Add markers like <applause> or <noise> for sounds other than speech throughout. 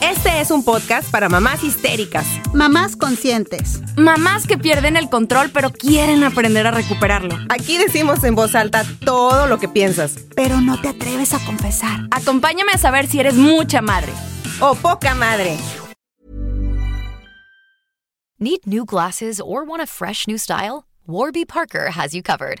Este es un podcast para mamás histéricas, Mamás conscientes. Mamás que pierden el control pero quieren aprender a recuperarlo. Aquí decimos en voz alta todo lo que piensas. Pero no te atreves a confesar. Acompáñame a saber si eres mucha madre. O poca madre. Need new glasses or want a fresh new style? Warby Parker has you covered.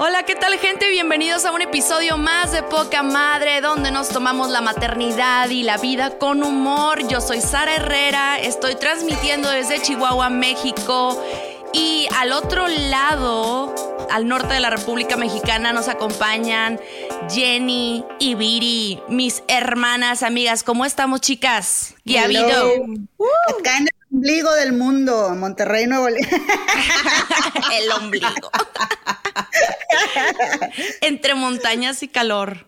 Hola, ¿qué tal gente? Bienvenidos a un episodio más de Poca Madre, donde nos tomamos la maternidad y la vida con humor. Yo soy Sara Herrera, estoy transmitiendo desde Chihuahua, México. Y al otro lado, al norte de la República Mexicana, nos acompañan Jenny y Viri, mis hermanas, amigas. ¿Cómo estamos, chicas? ¿Qué ha habido? Acá en el ombligo del mundo, Monterrey, Nuevo León. <laughs> El ombligo. <laughs> Entre montañas y calor.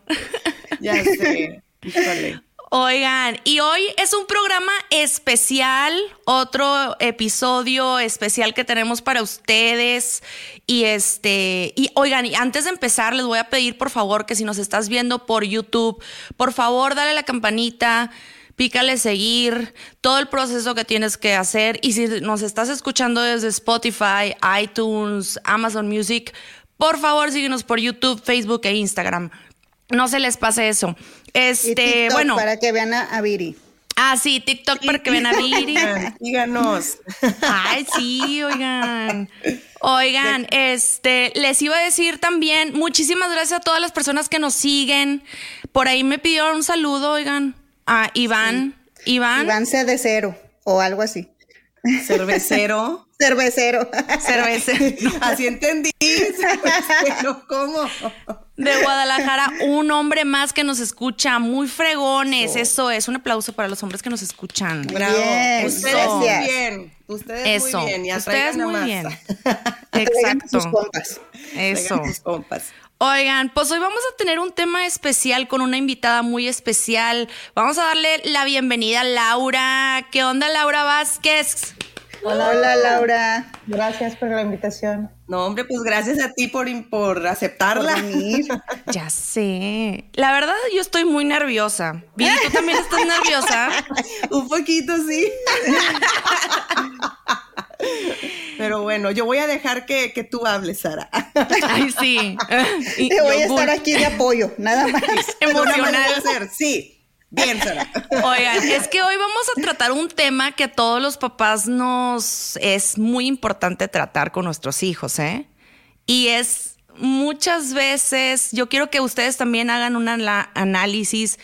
Ya sé. Híjole. Oigan, y hoy es un programa especial, otro episodio especial que tenemos para ustedes. Y este, y oigan, y antes de empezar, les voy a pedir por favor que si nos estás viendo por YouTube, por favor, dale la campanita, pícale seguir, todo el proceso que tienes que hacer. Y si nos estás escuchando desde Spotify, iTunes, Amazon Music, por favor, síguenos por YouTube, Facebook e Instagram. No se les pase eso. Y Este, TikTok bueno. Para que vean a, a Viri. Ah, sí, TikTok para que vean a Viri. Díganos. Ay, sí, oigan. Oigan, este, les iba a decir también, muchísimas gracias a todas las personas que nos siguen. Por ahí me pidieron un saludo, oigan, a Iván. Iván. Iván C de cero o algo así. Cervecero. Cervecero. Cerveza. <laughs> Así entendí. Cervecero, ¿cómo? De Guadalajara, un hombre más que nos escucha, muy fregones. Eso es un aplauso para los hombres que nos escuchan. Bravo. Bien, Ustedes muy bien. Ustedes Eso. muy bien. Y Ustedes muy bien. <laughs> <laughs> A sus Exacto. compas. Eso. Sus compas. Oigan, pues hoy vamos a tener un tema especial con una invitada muy especial. Vamos a darle la bienvenida a Laura. ¿Qué onda, Laura Vázquez? Hola, Laura. Gracias por la invitación. No, hombre, pues gracias a ti por, por Por aceptarla. venir. <laughs> Ya sé. La verdad, yo estoy muy nerviosa. Viri, ¿tú también estás nerviosa? <laughs> Un poquito, sí. <laughs> Pero bueno, yo voy a dejar que, que tú hables, Sara. Ay, sí. Te voy a estar aquí de apoyo, nada más. Emocional. sí. Bien. <laughs> Oigan, es que hoy vamos a tratar un tema que a todos los papás nos es muy importante tratar con nuestros hijos, ¿eh? Y es muchas veces, yo quiero que ustedes también hagan un análisis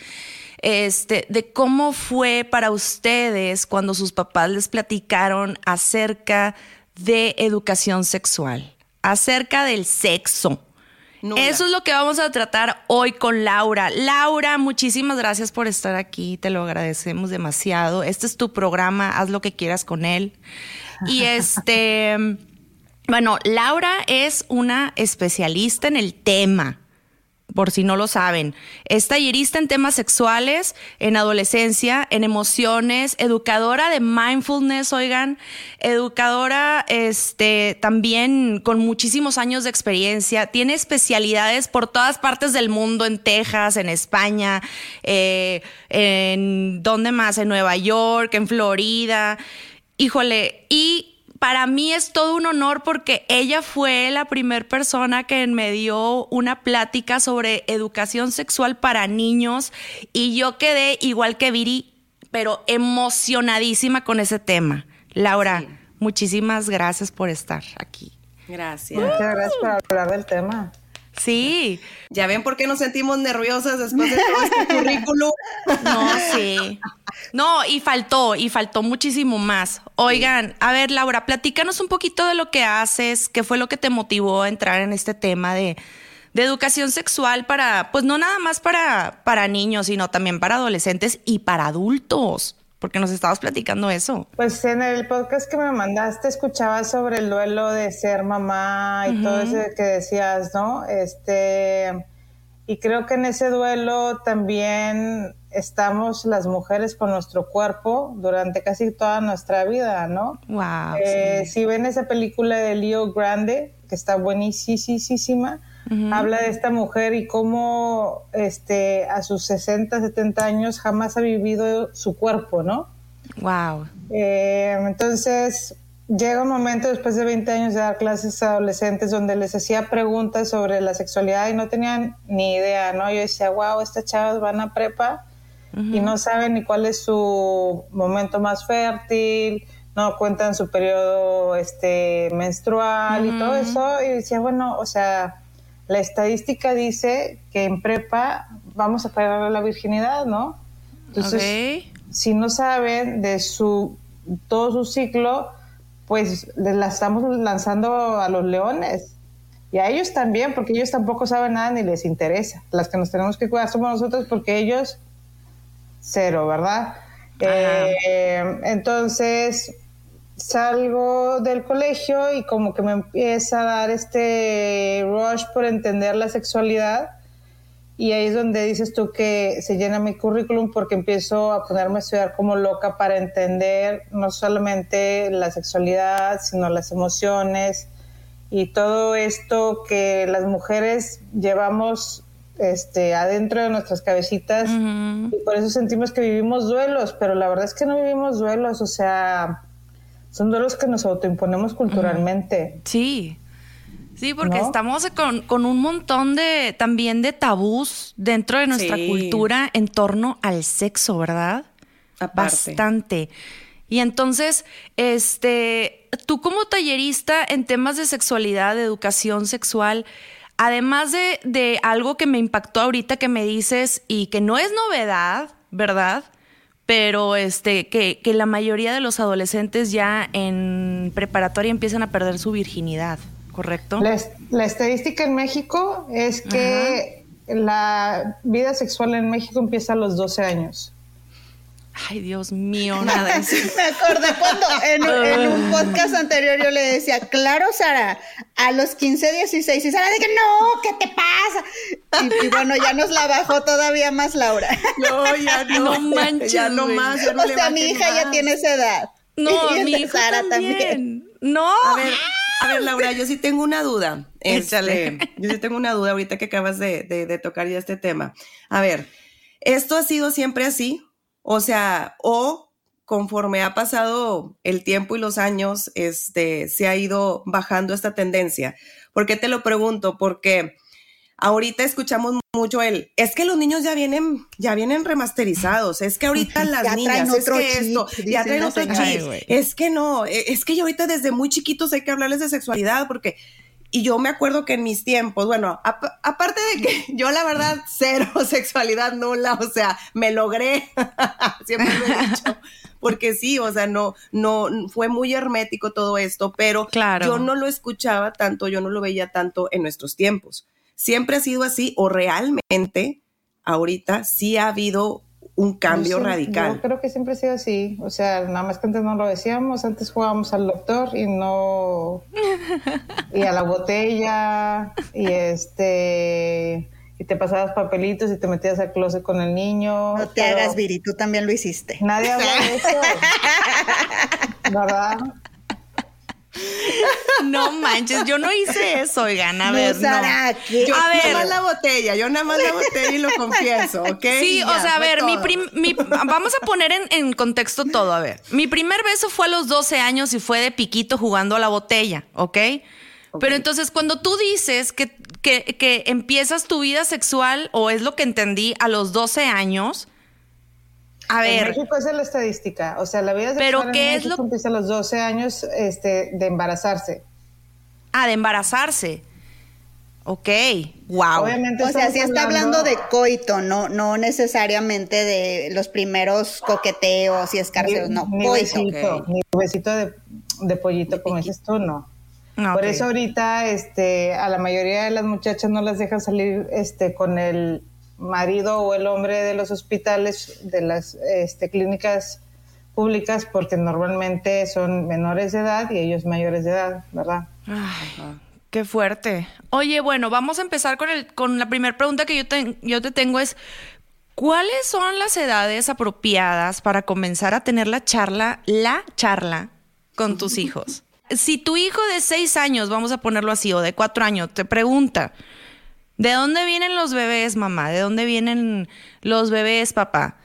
este, de cómo fue para ustedes cuando sus papás les platicaron acerca de educación sexual, acerca del sexo. Nula. Eso es lo que vamos a tratar hoy con Laura. Laura, muchísimas gracias por estar aquí, te lo agradecemos demasiado. Este es tu programa, haz lo que quieras con él. Y <laughs> este, bueno, Laura es una especialista en el tema por si no lo saben. Es tallerista en temas sexuales, en adolescencia, en emociones, educadora de mindfulness, oigan, educadora este, también con muchísimos años de experiencia, tiene especialidades por todas partes del mundo, en Texas, en España, eh, en ¿dónde más? En Nueva York, en Florida. Híjole, y para mí es todo un honor porque ella fue la primera persona que me dio una plática sobre educación sexual para niños y yo quedé igual que Viri, pero emocionadísima con ese tema. Laura, muchísimas gracias por estar aquí. Gracias. Muchas gracias por hablar del tema. Sí. Ya ven por qué nos sentimos nerviosas después de todo este currículum. <laughs> No, sí. No, y faltó, y faltó muchísimo más. Oigan, a ver, Laura, platícanos un poquito de lo que haces, qué fue lo que te motivó a entrar en este tema de, de educación sexual para, pues no nada más para, para niños, sino también para adolescentes y para adultos porque nos estabas platicando eso. Pues en el podcast que me mandaste escuchaba sobre el duelo de ser mamá y todo eso que decías, ¿no? Este, y creo que en ese duelo también estamos las mujeres con nuestro cuerpo durante casi toda nuestra vida, ¿no? Wow. Eh, Si ven esa película de Leo Grande, que está buenísima, habla de esta mujer y cómo este, a sus 60, 70 años jamás ha vivido su cuerpo, ¿no? Wow. Eh, entonces, llega un momento después de 20 años de dar clases a adolescentes donde les hacía preguntas sobre la sexualidad y no tenían ni idea, ¿no? Yo decía, wow, estas chavas van a prepa y no saben ni cuál es su momento más fértil, no cuentan su periodo este, menstrual y todo eso. Y decía, bueno, o sea, la estadística dice que en prepa vamos a perder la virginidad, ¿no? Entonces, si no saben de su todo su ciclo, pues les la estamos lanzando a los leones. Y a ellos también, porque ellos tampoco saben nada ni les interesa. Las que nos tenemos que cuidar somos nosotros porque ellos cero, ¿verdad? Eh, entonces salgo del colegio y como que me empieza a dar este rush por entender la sexualidad. Y ahí es donde dices tú que se llena mi currículum porque empiezo a ponerme a estudiar como loca para entender no solamente la sexualidad, sino las emociones y todo esto que las mujeres llevamos este, adentro de nuestras cabecitas. Y por eso sentimos que vivimos duelos, pero la verdad es que no vivimos duelos, o sea, son duelos que nos autoimponemos culturalmente. Sí. Sí, porque ¿No? estamos con, con un montón de también de tabús dentro de nuestra Sí. cultura en torno al sexo, ¿verdad? Aparte. Bastante. Y entonces, este, tú como tallerista en temas de sexualidad, de educación sexual, además de, de algo que me impactó ahorita que me dices y que no es novedad, ¿verdad? Pero este, que, que la mayoría de los adolescentes ya en preparatoria empiezan a perder su virginidad, ¿correcto? La, la estadística en México es que la vida sexual en México empieza a los 12 años. Ay, Dios mío, nada. <laughs> Me acordé cuando en, un- en un podcast anterior yo le decía, claro, Sara, a los 15, 16, y Sara dije, no, ¿qué te pasa? Y, y bueno, ya nos la bajó todavía más Laura. <laughs> No, ya <laughs> no. No manches, Ya no más. ya no o sea, mi hija ya tiene esa edad. No, Y mi Sara también. No. A ver, a ver, Laura, yo sí tengo una duda. Échale. Este, yo sí tengo una duda ahorita que acabas de, de- de tocar ya este tema. A ver, ¿esto ha sido siempre así? O sea, o conforme ha pasado el tiempo y los años, este, se ha ido bajando esta tendencia. ¿Por qué te lo pregunto? Porque ahorita escuchamos mucho el, es que los niños ya vienen, ya vienen remasterizados, es que ahorita <laughs> las Ya niñas, traen es otro que chip, esto, ya traen otro chip, Ay, es que no, e- es que yo ahorita desde muy chiquitos hay que hablarles de sexualidad porque, y yo me acuerdo que en mis tiempos, bueno, ap- aparte de que <laughs> yo la verdad cero <laughs> sexualidad nula, o sea, me logré, <laughs> siempre lo he dicho, porque sí, o sea, no, no, fue muy hermético todo esto, pero Claro. yo no lo escuchaba tanto, yo no lo veía tanto en nuestros tiempos. Siempre ha sido así o realmente ahorita sí ha habido un cambio Yo sí- radical. Yo creo que siempre ha sido así. O sea, nada más que antes no lo decíamos. Antes jugábamos al doctor y no. <laughs> y a la botella. Y este. Y te pasabas papelitos y te metías al closet con el niño. No te hagas, Viri, tú también lo hiciste. Nadie habla de eso. <laughs> ¿Verdad? No manches, yo no hice eso, oigan, a ver. Yo a ver. nada más la botella, yo nada más la botella y lo confieso, ¿ok? Sí, o sea, a ver, mi, mi vamos a poner en, en, contexto todo, a ver. Mi primer beso fue a los 12 años y fue de piquito jugando a la botella, ¿ok? Pero entonces cuando tú dices que, que, que empiezas tu vida sexual, o es lo que entendí, a los 12 años, a ver. En México esa es la estadística. O sea, la vida sexual ¿pero qué es lo... empieza a los 12 años este, de embarazarse. Ah, de embarazarse. Ok, wow. Obviamente o sea, sí está hablando de coito, no, no necesariamente de los primeros coqueteos y escarceos, no, ni coito. Besito, Ni besito de, de pollito, como dices tú, no. Por eso ahorita este, a la mayoría de las muchachas no las dejan salir este, con el marido o el hombre de los hospitales, de las este, clínicas públicas, porque normalmente son menores de edad y ellos mayores de edad, ¿verdad? Ay, qué fuerte. Oye, bueno, vamos a empezar con, el, con la primera pregunta que yo te, yo te tengo es, ¿cuáles son las edades apropiadas para comenzar a tener la charla, la charla con tus hijos? <laughs> Si tu hijo de seis años, vamos a ponerlo así, o de cuatro años, te pregunta, ¿De dónde vienen los bebés, mamá? ¿De dónde vienen los bebés, papá?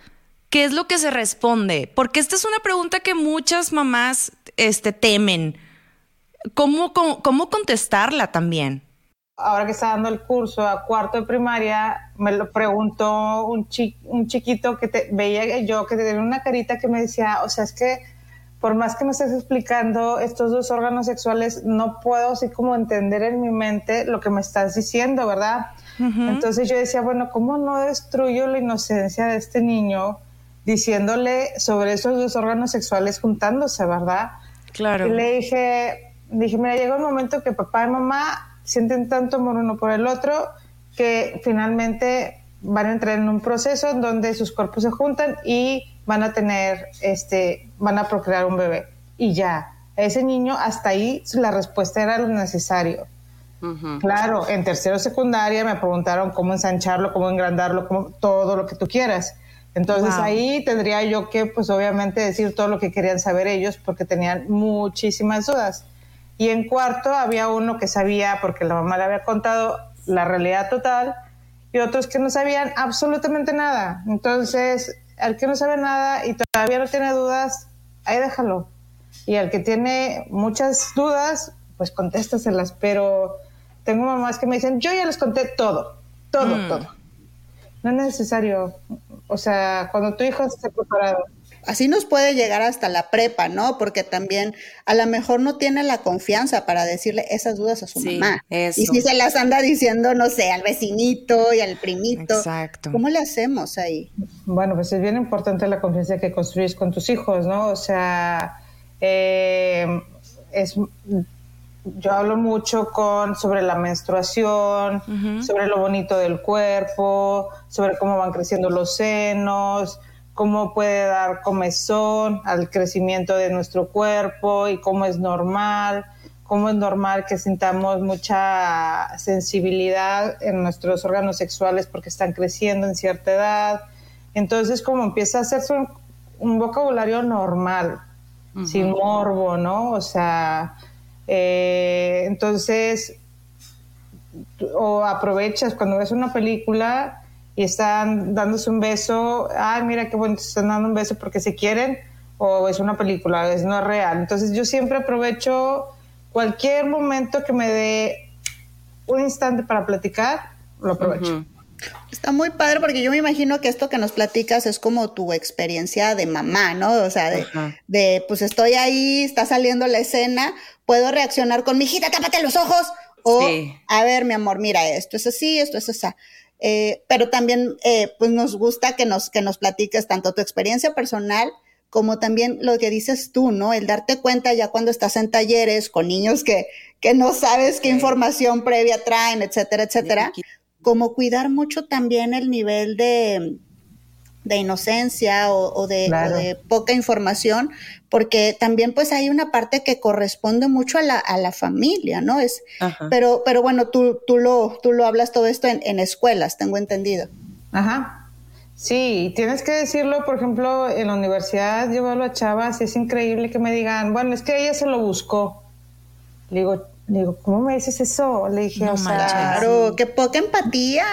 ¿Qué es lo que se responde? Porque esta es una pregunta que muchas mamás este, temen. ¿Cómo, contestarla también? Ahora que está dando el curso a cuarto de primaria, me lo preguntó un, un chiquito que te, veía yo, que tenía una carita que me decía, o sea, es que por más que me estés explicando estos dos órganos sexuales, no puedo así como entender en mi mente lo que me estás diciendo, ¿verdad? Entonces yo decía, bueno, ¿cómo no destruyo la inocencia de este niño diciéndole sobre esos dos órganos sexuales juntándose, ¿verdad? Claro. Y le dije, dije, mira, llega un momento que papá y mamá sienten tanto amor uno por el otro que finalmente van a entrar en un proceso en donde sus cuerpos se juntan y van a tener, este, van a procrear un bebé. Y ya, ese niño hasta ahí la respuesta era lo necesario. Claro, en tercero secundaria me preguntaron cómo ensancharlo, cómo engrandarlo, cómo, todo lo que tú quieras. Entonces ahí tendría yo que, pues obviamente, decir todo lo que querían saber ellos porque tenían muchísimas dudas. Y en cuarto había uno que sabía, porque la mamá le había contado la realidad total, y otros que no sabían absolutamente nada. Entonces, al que no sabe nada y todavía no tiene dudas, ahí déjalo. Y al que tiene muchas dudas, pues contéstaselas. Pero tengo mamás que me dicen, yo ya les conté todo, todo, mm. todo. No es necesario. O sea, cuando tu hijo esté preparado así nos puede llegar hasta la prepa, ¿no? Porque también a lo mejor no tiene la confianza para decirle esas dudas a su mamá. Y si se las anda diciendo, no sé, al vecinito y al primito. Exacto. ¿Cómo le hacemos ahí? Bueno, pues es bien importante la confianza que construyes con tus hijos, ¿no? O sea, eh, es yo hablo mucho con sobre la menstruación, sobre lo bonito del cuerpo, sobre cómo van creciendo los senos, cómo puede dar comezón al crecimiento de nuestro cuerpo y cómo es normal, cómo es normal que sintamos mucha sensibilidad en nuestros órganos sexuales porque están creciendo en cierta edad. Entonces, como empieza a hacerse un, vocabulario normal, sin morbo, ¿no? O sea, eh, entonces, o aprovechas cuando ves una película y están dándose un beso, ay, mira qué bueno, están dando un beso porque se quieren, o es una película, es no es real. Entonces yo siempre aprovecho cualquier momento que me dé un instante para platicar, lo aprovecho. Está muy padre porque yo me imagino que esto que nos platicas es como tu experiencia de mamá, ¿no? O sea, de, de pues estoy ahí, está saliendo la escena, puedo reaccionar con mi hijita, tápate los ojos. O, a ver, mi amor, mira, esto es así, esto es así. Eh, pero también eh, pues nos gusta que nos, que nos platiques tanto tu experiencia personal como también lo que dices tú, ¿no? El darte cuenta ya cuando estás en talleres con niños que, que no sabes qué información previa traen, etcétera, etcétera, como cuidar mucho también el nivel de, de inocencia o, de, poca información, porque también pues hay una parte que corresponde mucho a la, a la familia, ¿no? Es, pero, pero bueno, tú, tú, lo, tú lo hablas todo esto en, en escuelas, tengo entendido. Ajá. Sí, tienes que decirlo, por ejemplo, en la universidad yo veo a chavas y es increíble que me digan, bueno, es que ella se lo buscó. Le digo, le digo, ¿cómo me dices eso? Le dije, o sea, claro, qué poca empatía.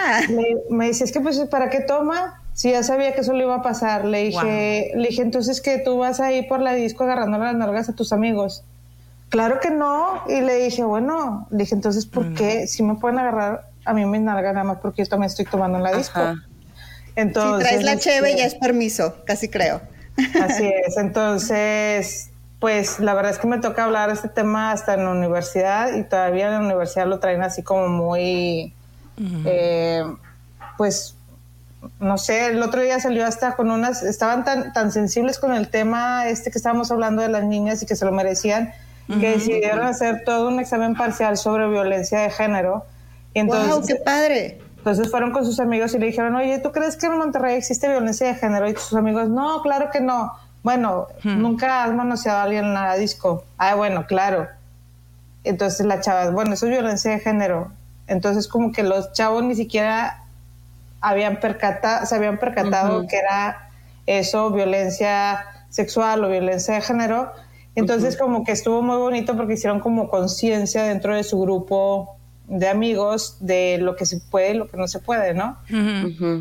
me dice, es que pues, ¿para qué toma? Si ya sabía que eso le iba a pasar. Le dije, le dije, entonces que tú vas a ir por la disco agarrando las nalgas a tus amigos. Claro que no. Y le dije, bueno, le dije, entonces, ¿por mm. qué? Si me pueden agarrar a mí mis nalgas nada más porque yo también estoy tomando en la disco. Entonces, si traes la cheve ya es permiso, casi creo. Así es. Entonces, pues la verdad es que me toca hablar de este tema hasta en la universidad y todavía en la universidad lo traen así como muy, eh, pues no sé, el otro día salió hasta con unas, estaban tan, tan sensibles con el tema este que estábamos hablando de las niñas y que se lo merecían, que decidieron hacer todo un examen parcial sobre violencia de género. Y entonces, ¡Wow, qué padre! Entonces fueron con sus amigos y le dijeron, oye, ¿tú crees que en Monterrey existe violencia de género? Y sus amigos, no, claro que no. Bueno, nunca has manoseado a alguien en la disco. Ah, bueno, claro. Entonces la chava, bueno, eso es violencia de género. Entonces como que los chavos ni siquiera habían percatado, se habían percatado que era eso, violencia sexual o violencia de género. Entonces como que estuvo muy bonito porque hicieron como conciencia dentro de su grupo de amigos de lo que se puede y lo que no se puede, ¿no?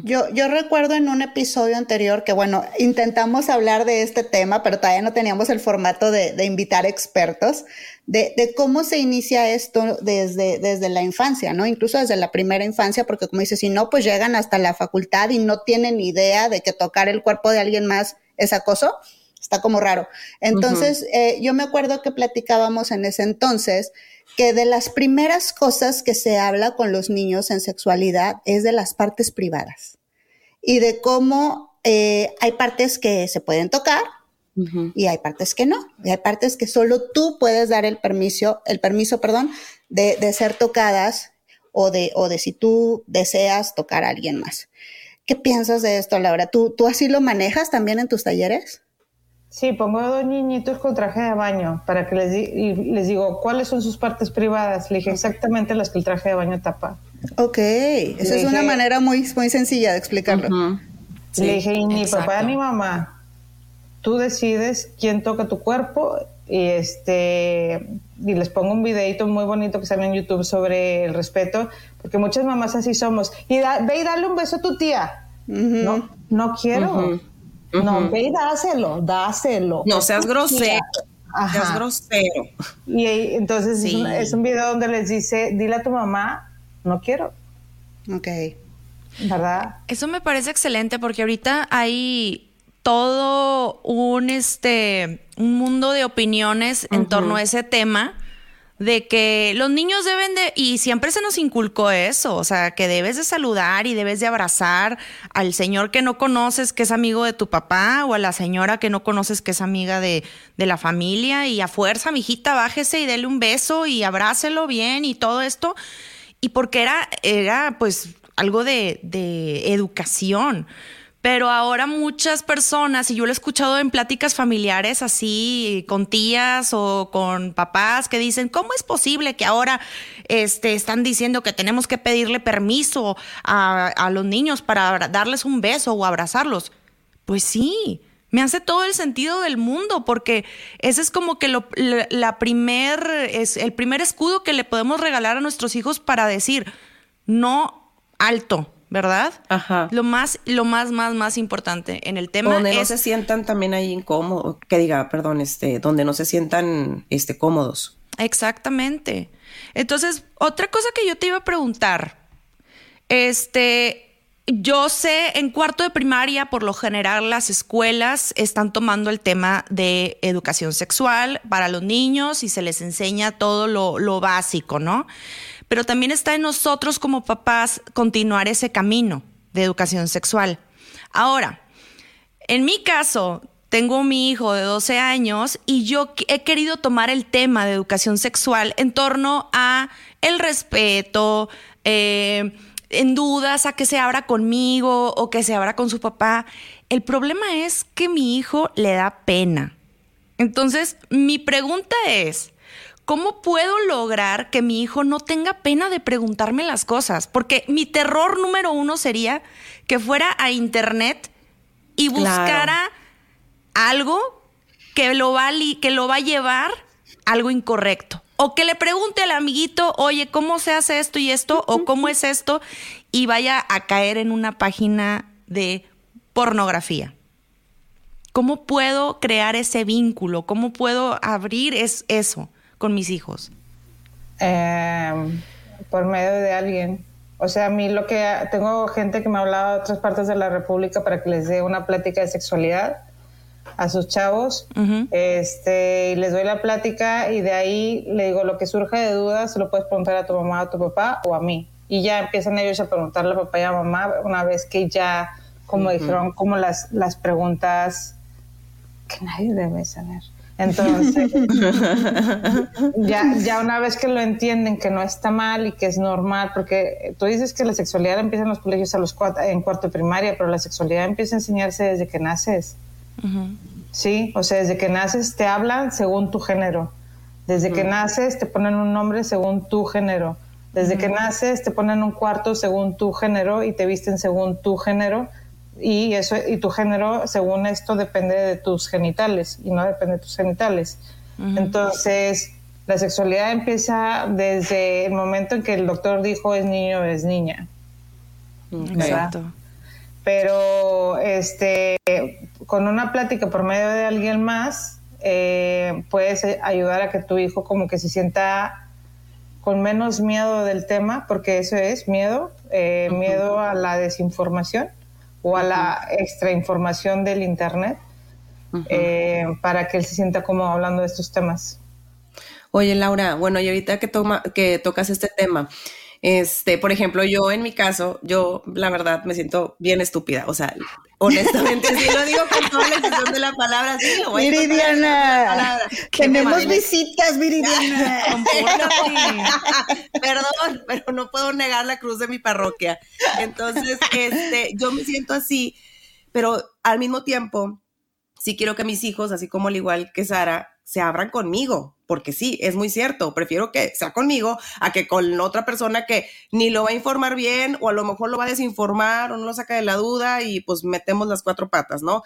Yo, yo recuerdo en un episodio anterior que, bueno, intentamos hablar de este tema, pero todavía no teníamos el formato de, de invitar expertos, de, de, cómo se inicia esto desde, desde la infancia, ¿no? Incluso desde la primera infancia, porque como dices, si no, pues llegan hasta la facultad y no tienen idea de que tocar el cuerpo de alguien más es acoso está como raro. Entonces, eh, yo me acuerdo que platicábamos en ese entonces que de las primeras cosas que se habla con los niños en sexualidad es de las partes privadas y de cómo eh, hay partes que se pueden tocar y hay partes que no. Y hay partes que solo tú puedes dar el permiso, el permiso, perdón, de, de ser tocadas o de, o de si tú deseas tocar a alguien más. ¿Qué piensas de esto, Laura? ¿Tú, ¿Tú así lo manejas también en tus talleres? Sí, pongo dos niñitos con traje de baño para que les, y les digo cuáles son sus partes privadas. Le dije exactamente las que el traje de baño tapa. Ok, esa es una manera muy, muy sencilla de explicarlo. le dije, y ni papá ni mamá, tú decides quién toca tu cuerpo y este y les pongo un videito muy bonito que sale en YouTube sobre el respeto, porque muchas mamás así somos. Y ve y dale un beso a tu tía. No, no quiero. No, ve y dáselo, dáselo. No seas grosero. Seas grosero. Y entonces es, un, video donde les dice, dile a tu mamá, no quiero. Ok. ¿Verdad? Eso me parece excelente porque ahorita hay todo un este un mundo de opiniones en torno a ese tema de que los niños deben de, y siempre se nos inculcó eso, o sea, que debes de saludar y debes de abrazar al señor que no conoces, que es amigo de tu papá, o a la señora que no conoces, que es amiga de, de la familia, y a fuerza, mijita, bájese y dele un beso y abrácelo bien y todo esto. Y porque era, era pues algo de, de educación. Pero ahora muchas personas, y yo lo he escuchado en pláticas familiares así, con tías o con papás, que dicen, ¿cómo es posible que ahora este, están diciendo que tenemos que pedirle permiso a, a los niños para darles un beso o abrazarlos? Pues sí, me hace todo el sentido del mundo, porque ese es como que lo, la primer, es el primer escudo que le podemos regalar a nuestros hijos para decir, no alto, ¿verdad? Ajá. Lo más, lo más, más, más importante en el tema donde no se sientan también ahí incómodos, que diga, perdón, este, donde no se sientan, este, cómodos. Exactamente. Entonces, otra cosa que yo te iba a preguntar, este, yo sé, en cuarto de primaria, por lo general, las escuelas están tomando el tema de educación sexual para los niños y se les enseña todo lo, lo básico, ¿no? Pero también está en nosotros como papás continuar ese camino de educación sexual. Ahora, en mi caso, tengo mi hijo de 12 años y yo he querido tomar el tema de educación sexual en torno a el respeto, eh, en dudas a que se abra conmigo o que se abra con su papá. El problema es que mi hijo le da pena. Entonces, mi pregunta es, ¿cómo puedo lograr que mi hijo no tenga pena de preguntarme las cosas? Porque mi terror número uno sería que fuera a internet y buscara algo que lo, va, que lo va a llevar algo incorrecto. O que le pregunte al amiguito, oye, ¿cómo se hace esto y esto? ¿O cómo es esto? Y vaya a caer en una página de pornografía. ¿Cómo puedo crear ese vínculo? ¿Cómo puedo abrir es, eso con mis hijos? Em, por medio de alguien. O sea, a mí lo que tengo gente que me ha hablado de otras partes de la República para que les dé una plática de sexualidad a sus chavos, este, y les doy la plática y de ahí le digo lo que surge de dudas, se lo puedes preguntar a tu mamá, a tu papá o a mí. Y ya empiezan ellos a preguntarle a papá y a mamá una vez que ya, como dijeron, como las, las preguntas que nadie debe saber. Entonces, <laughs> ya, ya una vez que lo entienden, que no está mal y que es normal, porque tú dices que la sexualidad empieza en los colegios a los cuatro, en cuarto primaria, pero la sexualidad empieza a enseñarse desde que naces. Sí, o sea, desde que naces te hablan según tu género. Desde que naces te ponen un nombre según tu género. Desde que naces te ponen un cuarto según tu género y te visten según tu género. Y, eso, y tu género, según esto, depende de tus genitales y no depende de tus genitales. Entonces, la sexualidad empieza desde el momento en que el doctor dijo es niño o es niña. Exacto. Pero este, con una plática por medio de alguien más, eh, puedes ayudar a que tu hijo como que se sienta con menos miedo del tema, porque eso es miedo, eh, miedo a la desinformación o a la extrainformación del Internet, eh, para que él se sienta como hablando de estos temas. Oye, Laura, bueno, y ahorita que, toma, que tocas este tema, este, por ejemplo, yo en mi caso, yo la verdad me siento bien estúpida. O sea, honestamente, sí lo digo con toda la de la palabra. Sí, lo voy Viridiana, tenemos visitas, Viridiana. <laughs> Perdón, pero no puedo negar la cruz de mi parroquia. Entonces, este, yo me siento así, pero al mismo tiempo, sí quiero que mis hijos, así como al igual que Sara, se abran conmigo, porque sí, es muy cierto, prefiero que sea conmigo a que con otra persona que ni lo va a informar bien o a lo mejor lo va a desinformar o no lo saca de la duda y pues metemos las cuatro patas, ¿no?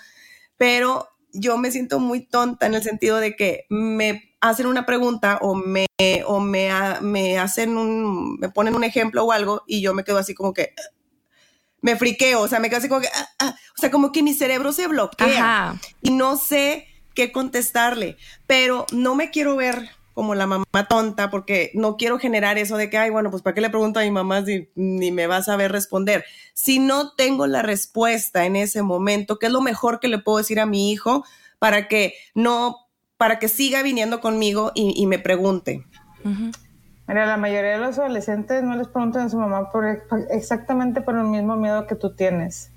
Pero yo me siento muy tonta en el sentido de que me hacen una pregunta o me o me, me hacen un me ponen un ejemplo o algo y yo me quedo así como que me friqueo, o sea, me quedo así como que, ah, ah, o sea, como que mi cerebro se bloquea y no sé qué contestarle, pero no me quiero ver como la mamá tonta porque no quiero generar eso de que, ay, bueno, pues ¿para qué le pregunto a mi mamá si ni me va a saber responder? Si no tengo la respuesta en ese momento, ¿qué es lo mejor que le puedo decir a mi hijo para que no, para que siga viniendo conmigo y, me pregunte? Mira, la mayoría de los adolescentes no les preguntan a su mamá por exactamente por el mismo miedo que tú tienes.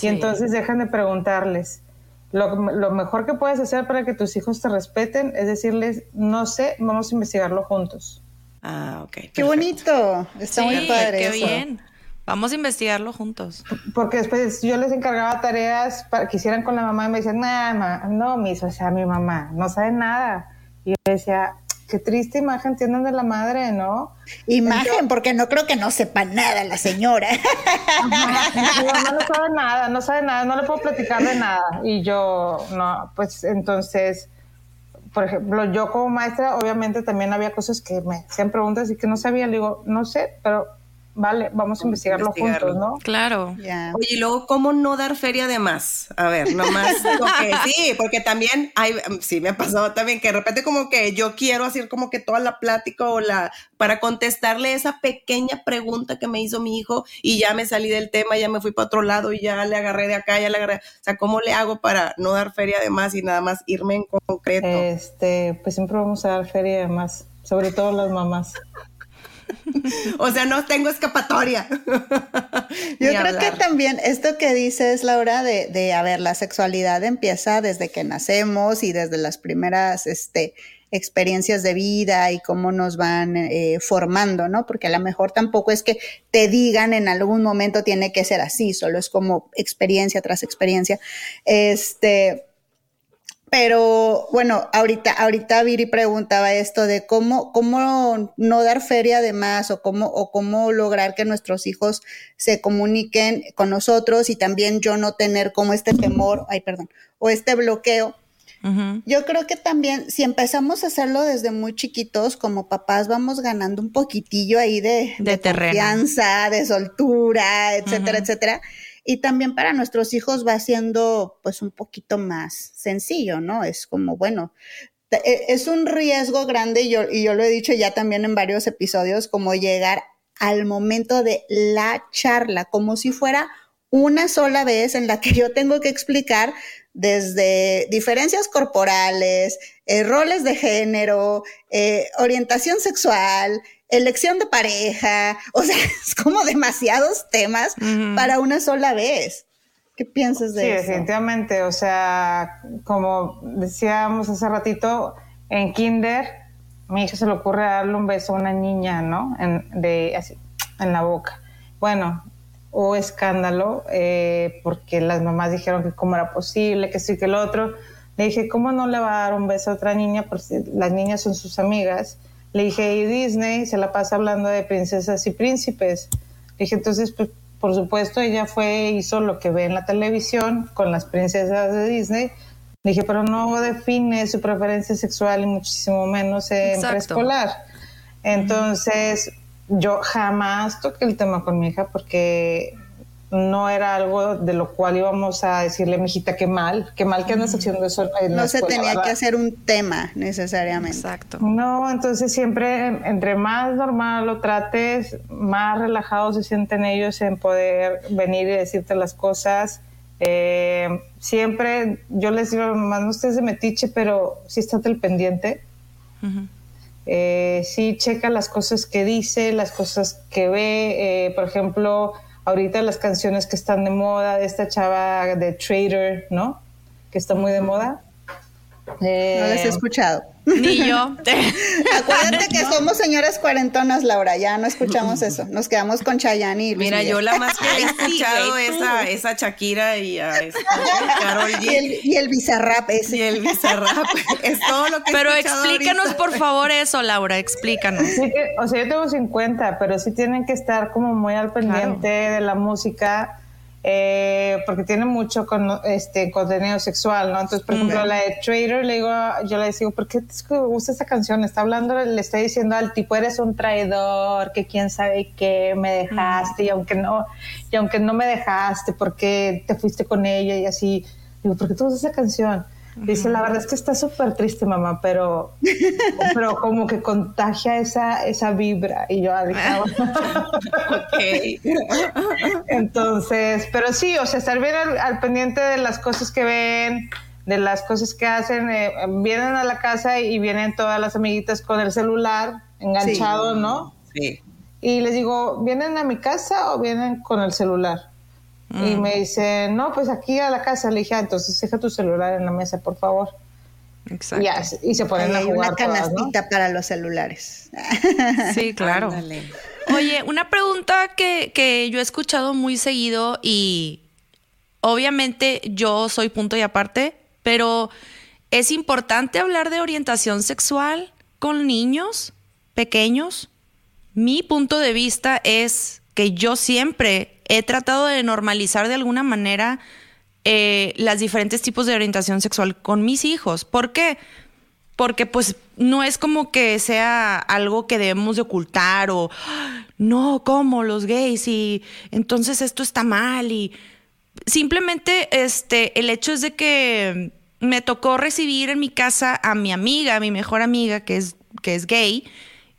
Y entonces dejan de preguntarles. Lo, mejor que puedes hacer para que tus hijos te respeten es decirles, no sé, vamos a investigarlo juntos. Ah, ok. Qué bonito. Está muy padre. Qué bien. Vamos a investigarlo juntos. Porque después yo les encargaba tareas para que hicieran con la mamá y me decían, no, no, mis, o sea, mi mamá no sabe nada. Y yo decía, qué triste imagen tienen de la madre, ¿no? Imagen, porque no creo que no sepa nada la señora. Mi mamá no <laughs> sabe nada, no sabe nada, no le puedo platicar de nada. Y yo, no, pues entonces, por ejemplo, yo como maestra, obviamente también había cosas que me hacían preguntas y que no sabía. Le digo, no sé, pero vale, vamos a investigarlo, juntos, ¿no? Claro. Oye, y luego, ¿cómo no dar feria de más? A ver, nomás <laughs> sí, porque también hay, sí, me ha pasado también que de repente como que yo quiero hacer como que toda la plática o la, para contestarle esa pequeña pregunta que me hizo mi hijo y ya me salí del tema, ya me fui para otro lado y ya le agarré de acá, ya le agarré, o sea, ¿cómo le hago para no dar feria de más y nada más irme en concreto? Este, pues siempre vamos a dar feria de más, sobre todo las mamás. <laughs> o sea, no tengo escapatoria. <laughs> Yo creo que también esto que dices, Laura, de, de, a ver, la sexualidad empieza desde que nacemos y desde las primeras, este, experiencias de vida y cómo nos van eh, formando, ¿no? Porque a lo mejor tampoco es que te digan en algún momento tiene que ser así, solo es como experiencia tras experiencia. Este, pero bueno, ahorita, ahorita Viri preguntaba esto de cómo, cómo no dar feria de más o cómo, o cómo lograr que nuestros hijos se comuniquen con nosotros y también yo no tener como este temor, ay, perdón, o este bloqueo. Yo creo que también si empezamos a hacerlo desde muy chiquitos, como papás, vamos ganando un poquitillo ahí de, de, confianza, de soltura, etcétera, etcétera y también para nuestros hijos va siendo pues un poquito más sencillo, ¿no? Es como, bueno, e, es un riesgo grande y yo, lo he dicho ya también en varios episodios, como llegar al momento de la charla, como si fuera una sola vez en la que yo tengo que explicar desde diferencias corporales, eh, roles de género, eh, orientación sexual, elección de pareja, <laughs> o sea, es como demasiados temas para una sola vez. ¿Qué piensas de eso? Sí, definitivamente, o sea, como decíamos hace ratito, en kinder, mi hija se le ocurre darle un beso a una niña, ¿no? En, de, así, en la boca. Bueno, hubo escándalo eh, porque las mamás dijeron que cómo era posible, que sí, que el otro. Le dije, ¿cómo no le va a dar un beso a otra niña? Porque las niñas son sus amigas le dije, y Disney se la pasa hablando de princesas y príncipes. Le dije, entonces, pues, por supuesto, ella fue, hizo lo que ve en la televisión con las princesas de Disney. Le dije, pero no define su preferencia sexual y muchísimo menos en preescolar. Entonces, yo jamás toqué el tema con mi hija porque no era algo de lo cual íbamos a decirle, mijita, qué mal, qué mal que andas haciendo eso. no se tenía que hacer un tema necesariamente. Exacto. No, entonces siempre, entre más normal lo trates, más relajados se sienten ellos en poder venir y decirte las cosas. Eh, siempre yo les digo, mamá, no estés de metiche, pero sí estate el pendiente. Eh, sí checa las cosas que dice, las cosas que ve. Eh, por ejemplo, ahorita las canciones que están de moda, de esta chava de Trader, ¿no? Que está muy de moda. no las he eh, escuchado. Ni yo. <laughs> Acuérdate que somos señoras cuarentonas, Laura, ya no escuchamos eso. Nos quedamos con Chayanne y Mira, yo la más que he escuchado esa, esa Shakira y a <laughs> Carol G. Y el, y el Bizarrap ese. Y el Bizarrap. <laughs> es todo lo que Pero explícanos, por favor, eso, Laura, explícanos. o sea, yo tengo 50, pero sí tienen que estar como muy al pendiente de la música eh, porque tiene mucho con, este contenido sexual, ¿no? Entonces, por ejemplo, la de Trader, le digo, yo le digo, ¿por qué te gusta esa canción? Está hablando, le está diciendo al tipo, eres un traidor, que quién sabe qué, me dejaste, y aunque no, y aunque no me dejaste, porque te fuiste con ella? Y así, digo, ¿por qué tú usas esa canción? Dice, la verdad es que está súper triste, mamá, pero, <laughs> pero como que contagia esa, esa vibra. Y yo, ah, <laughs> Entonces, pero sí, o sea, estar bien al, pendiente de las cosas que ven, de las cosas que hacen. Eh, vienen a la casa y vienen todas las amiguitas con el celular enganchado, ¿no? Sí. Y les digo, ¿vienen a mi casa o vienen con el celular? Y mm. me dice, no, pues aquí a la casa. Le dije, ah, entonces deja tu celular en la mesa, por favor. Exacto. Y, se ponen a jugar. Una canastita para los celulares. <laughs> Sí, claro. Oye, una pregunta que, que yo he escuchado muy seguido y obviamente yo soy punto y aparte, pero ¿es importante hablar de orientación sexual con niños pequeños? Mi punto de vista es que yo siempre he tratado de normalizar de alguna manera eh, las diferentes tipos de orientación sexual con mis hijos. ¿Por qué? Porque pues no es como que sea algo que debemos de ocultar o no, como los gays y entonces esto está mal y simplemente este el hecho es de que me tocó recibir en mi casa a mi amiga, a mi mejor amiga que es que es gay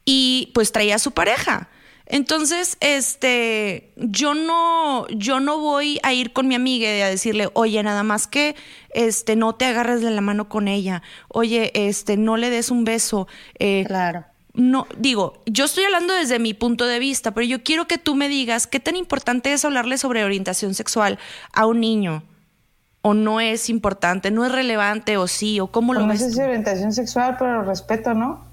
y pues traía a su pareja. Entonces, este, yo no, yo no voy a ir con mi amiga y a decirle, oye, nada más que, este, no te agarres de la mano con ella, oye, este, no le des un beso. Eh, claro. No, digo, yo estoy hablando desde mi punto de vista, pero yo quiero que tú me digas qué tan importante es hablarle sobre orientación sexual a un niño. o no es importante, no es relevante o sí, o cómo lo no ves. sé si orientación sexual, pero respeto, ¿no?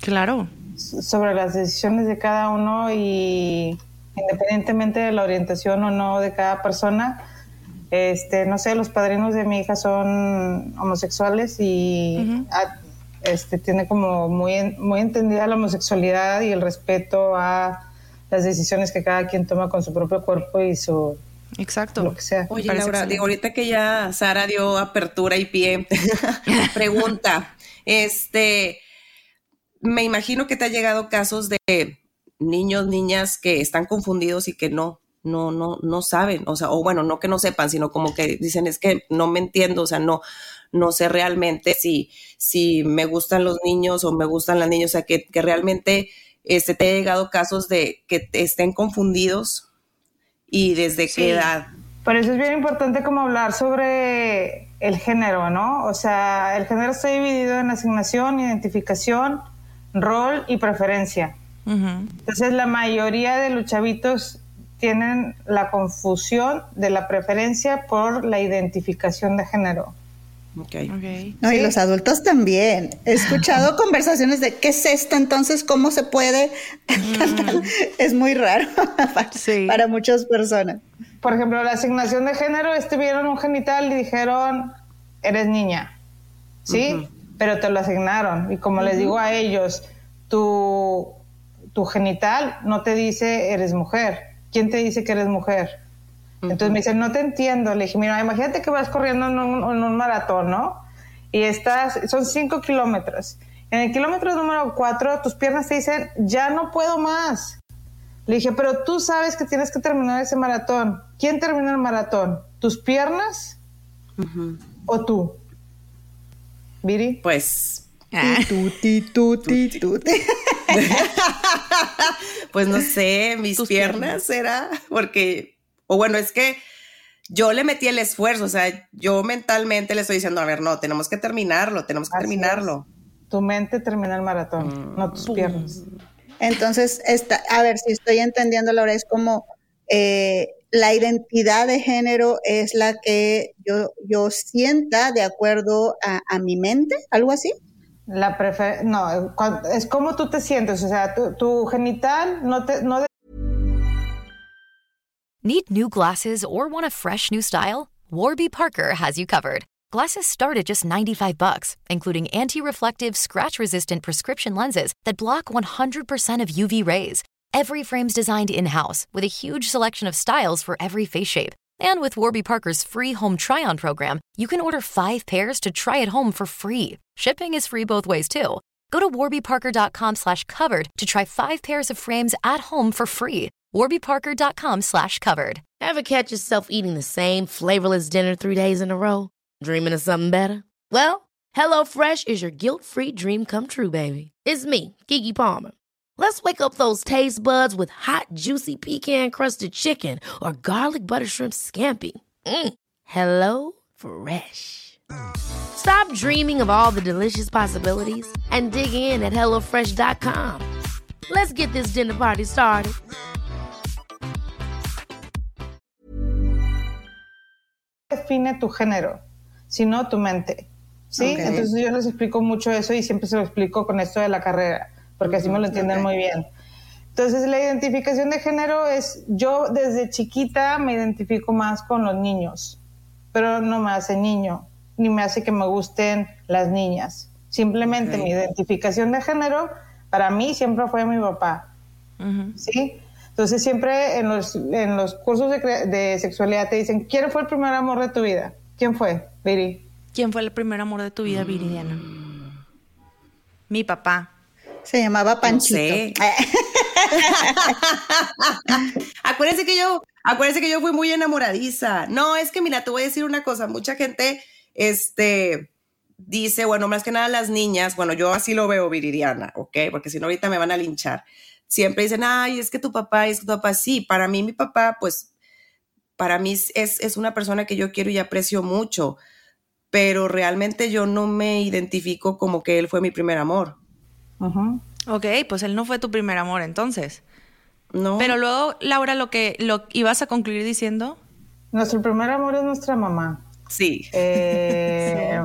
Claro. Sobre las decisiones de cada uno y independientemente de la orientación o no de cada persona, este, no sé, los padrinos de mi hija son homosexuales y a- este, tiene como muy, en- muy entendida la homosexualidad y el respeto a las decisiones que cada quien toma con su propio cuerpo y su Exacto. lo que sea. Oye, Laura, digo, ahorita que ya Sara dio apertura y pie, <laughs> pregunta, este, me imagino que te ha llegado casos de niños, niñas que están confundidos y que no, no, no, no saben, o sea, o bueno, no que no sepan, sino como que dicen es que no me entiendo, o sea, no, no sé realmente si, si me gustan los niños o me gustan las niñas, o sea, que, que realmente este, te ha llegado casos de que te estén confundidos y desde Sí. qué edad. Por eso es bien importante como hablar sobre el género, ¿no? O sea, el género está dividido en asignación, identificación, rol y preferencia. Entonces, la mayoría de los chavitos tienen la confusión de la preferencia por la identificación de género. Ok. Ok. No, y Sí. los adultos también. He <laughs> escuchado conversaciones de qué es esto, entonces cómo se puede. <laughs> Tal. Es muy raro <laughs> para, Sí. para muchas personas. Por ejemplo, la asignación de género, este vieron un genital y dijeron, eres niña, ¿sí? Pero te lo asignaron. Y como les digo a ellos, tu, tu genital no te dice eres mujer. ¿Quién te dice que eres mujer? Entonces me dicen, no te entiendo. Le dije, mira, imagínate que vas corriendo en un, en un maratón, ¿no? Y estás, son cinco kilómetros. En el kilómetro número cuatro, tus piernas te dicen, ya no puedo más. Le dije, pero tú sabes que tienes que terminar ese maratón. ¿Quién termina el maratón? ¿Tus piernas o tú? Viri. Pues, Ah. Tuti, tuti, tuti. <laughs> pues no sé, mis Tus piernas será, porque, o bueno, es que yo le metí el esfuerzo, o sea, yo mentalmente le estoy diciendo, a ver, no, tenemos que terminarlo, tenemos que Así terminarlo. Tu mente termina el maratón, no tus piernas. Entonces, esta, a ver si estoy entendiendo, Laura, es como eh, la identidad de género es la que yo, yo sienta de acuerdo a, a mi mente, algo así. La prefer no, es como tú te sientes, o sea, tu, tu genital no te, no Need new glasses or want a fresh new style? Warby Parker has you covered. Glasses start at just 95 bucks, including anti-reflective, scratch-resistant prescription lenses that block 100% of UV rays. Every frame's designed in-house with a huge selection of styles for every face shape. And with Warby Parker's free home try-on program, you can order 5 pairs to try at home for free. Shipping is free both ways too. Go to warbyparker.com slash covered to try 5 pairs of frames at home for free. warbyparker.com slash covered. Ever catch yourself eating the same flavorless dinner three days in a row? Dreaming of something better? Well, HelloFresh is your guilt-free dream come true, baby. It's me, Kiki Palmer. Let's wake up those taste buds with hot, juicy pecan-crusted chicken or garlic butter shrimp scampi. Mm. Hello Fresh. Stop dreaming of all the delicious possibilities and dig in at HelloFresh.com. Let's get this dinner party started. define tu género, sino tu mente. ¿Sí? Ok. Entonces yo les explico mucho eso y siempre se lo explico con esto de la carrera, porque así me lo entienden muy bien. Entonces la identificación de género es, yo desde chiquita me identifico más con los niños, pero no me hace niño, ni me hace que me gusten las niñas. Simplemente mi identificación de género para mí siempre fue mi papá. ¿sí? Entonces siempre en los, en los cursos de, de sexualidad te dicen, ¿quién fue el primer amor de tu vida? ¿Quién fue? Viri. ¿Quién fue el primer amor de tu vida, Viridiana? Mi papá. Se llamaba Panchito. sé. <laughs> Acuérdense que yo, acuérdense que yo fui muy enamoradiza. No, es que mira, te voy a decir una cosa, mucha gente, este, dice, bueno, más que nada las niñas, bueno, yo así lo veo, Viridiana, ¿ok? Porque si no ahorita me van a linchar. Siempre dicen, ay, es que tu papá, es que tu papá, sí, para mí mi papá, pues, para mí es, es una persona que yo quiero y aprecio mucho, pero realmente yo no me identifico como que él fue mi primer amor, Ujú. Ok, pues él no fue tu primer amor entonces. ¿no? Pero luego, Laura, lo que lo ibas a concluir diciendo. Nuestro primer amor es nuestra mamá. Sí. Eh,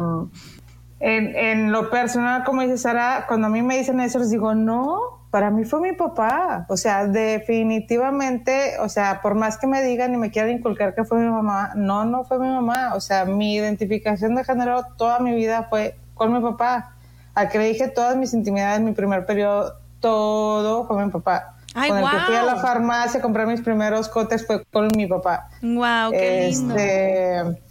<laughs> en, en lo personal, como dice Sara, cuando a mí me dicen eso, les digo, no, para mí fue mi papá. O sea, definitivamente, o sea, por más que me digan y me quieran inculcar que fue mi mamá, no, no fue mi mamá. O sea, mi identificación de género toda mi vida fue con mi papá. Al que le dije todas mis intimidades en mi primer periodo, todo fue mi papá. Ay, con el que fui a la farmacia a comprar mis primeros cotes fue con mi papá. Wow, qué lindo. Este,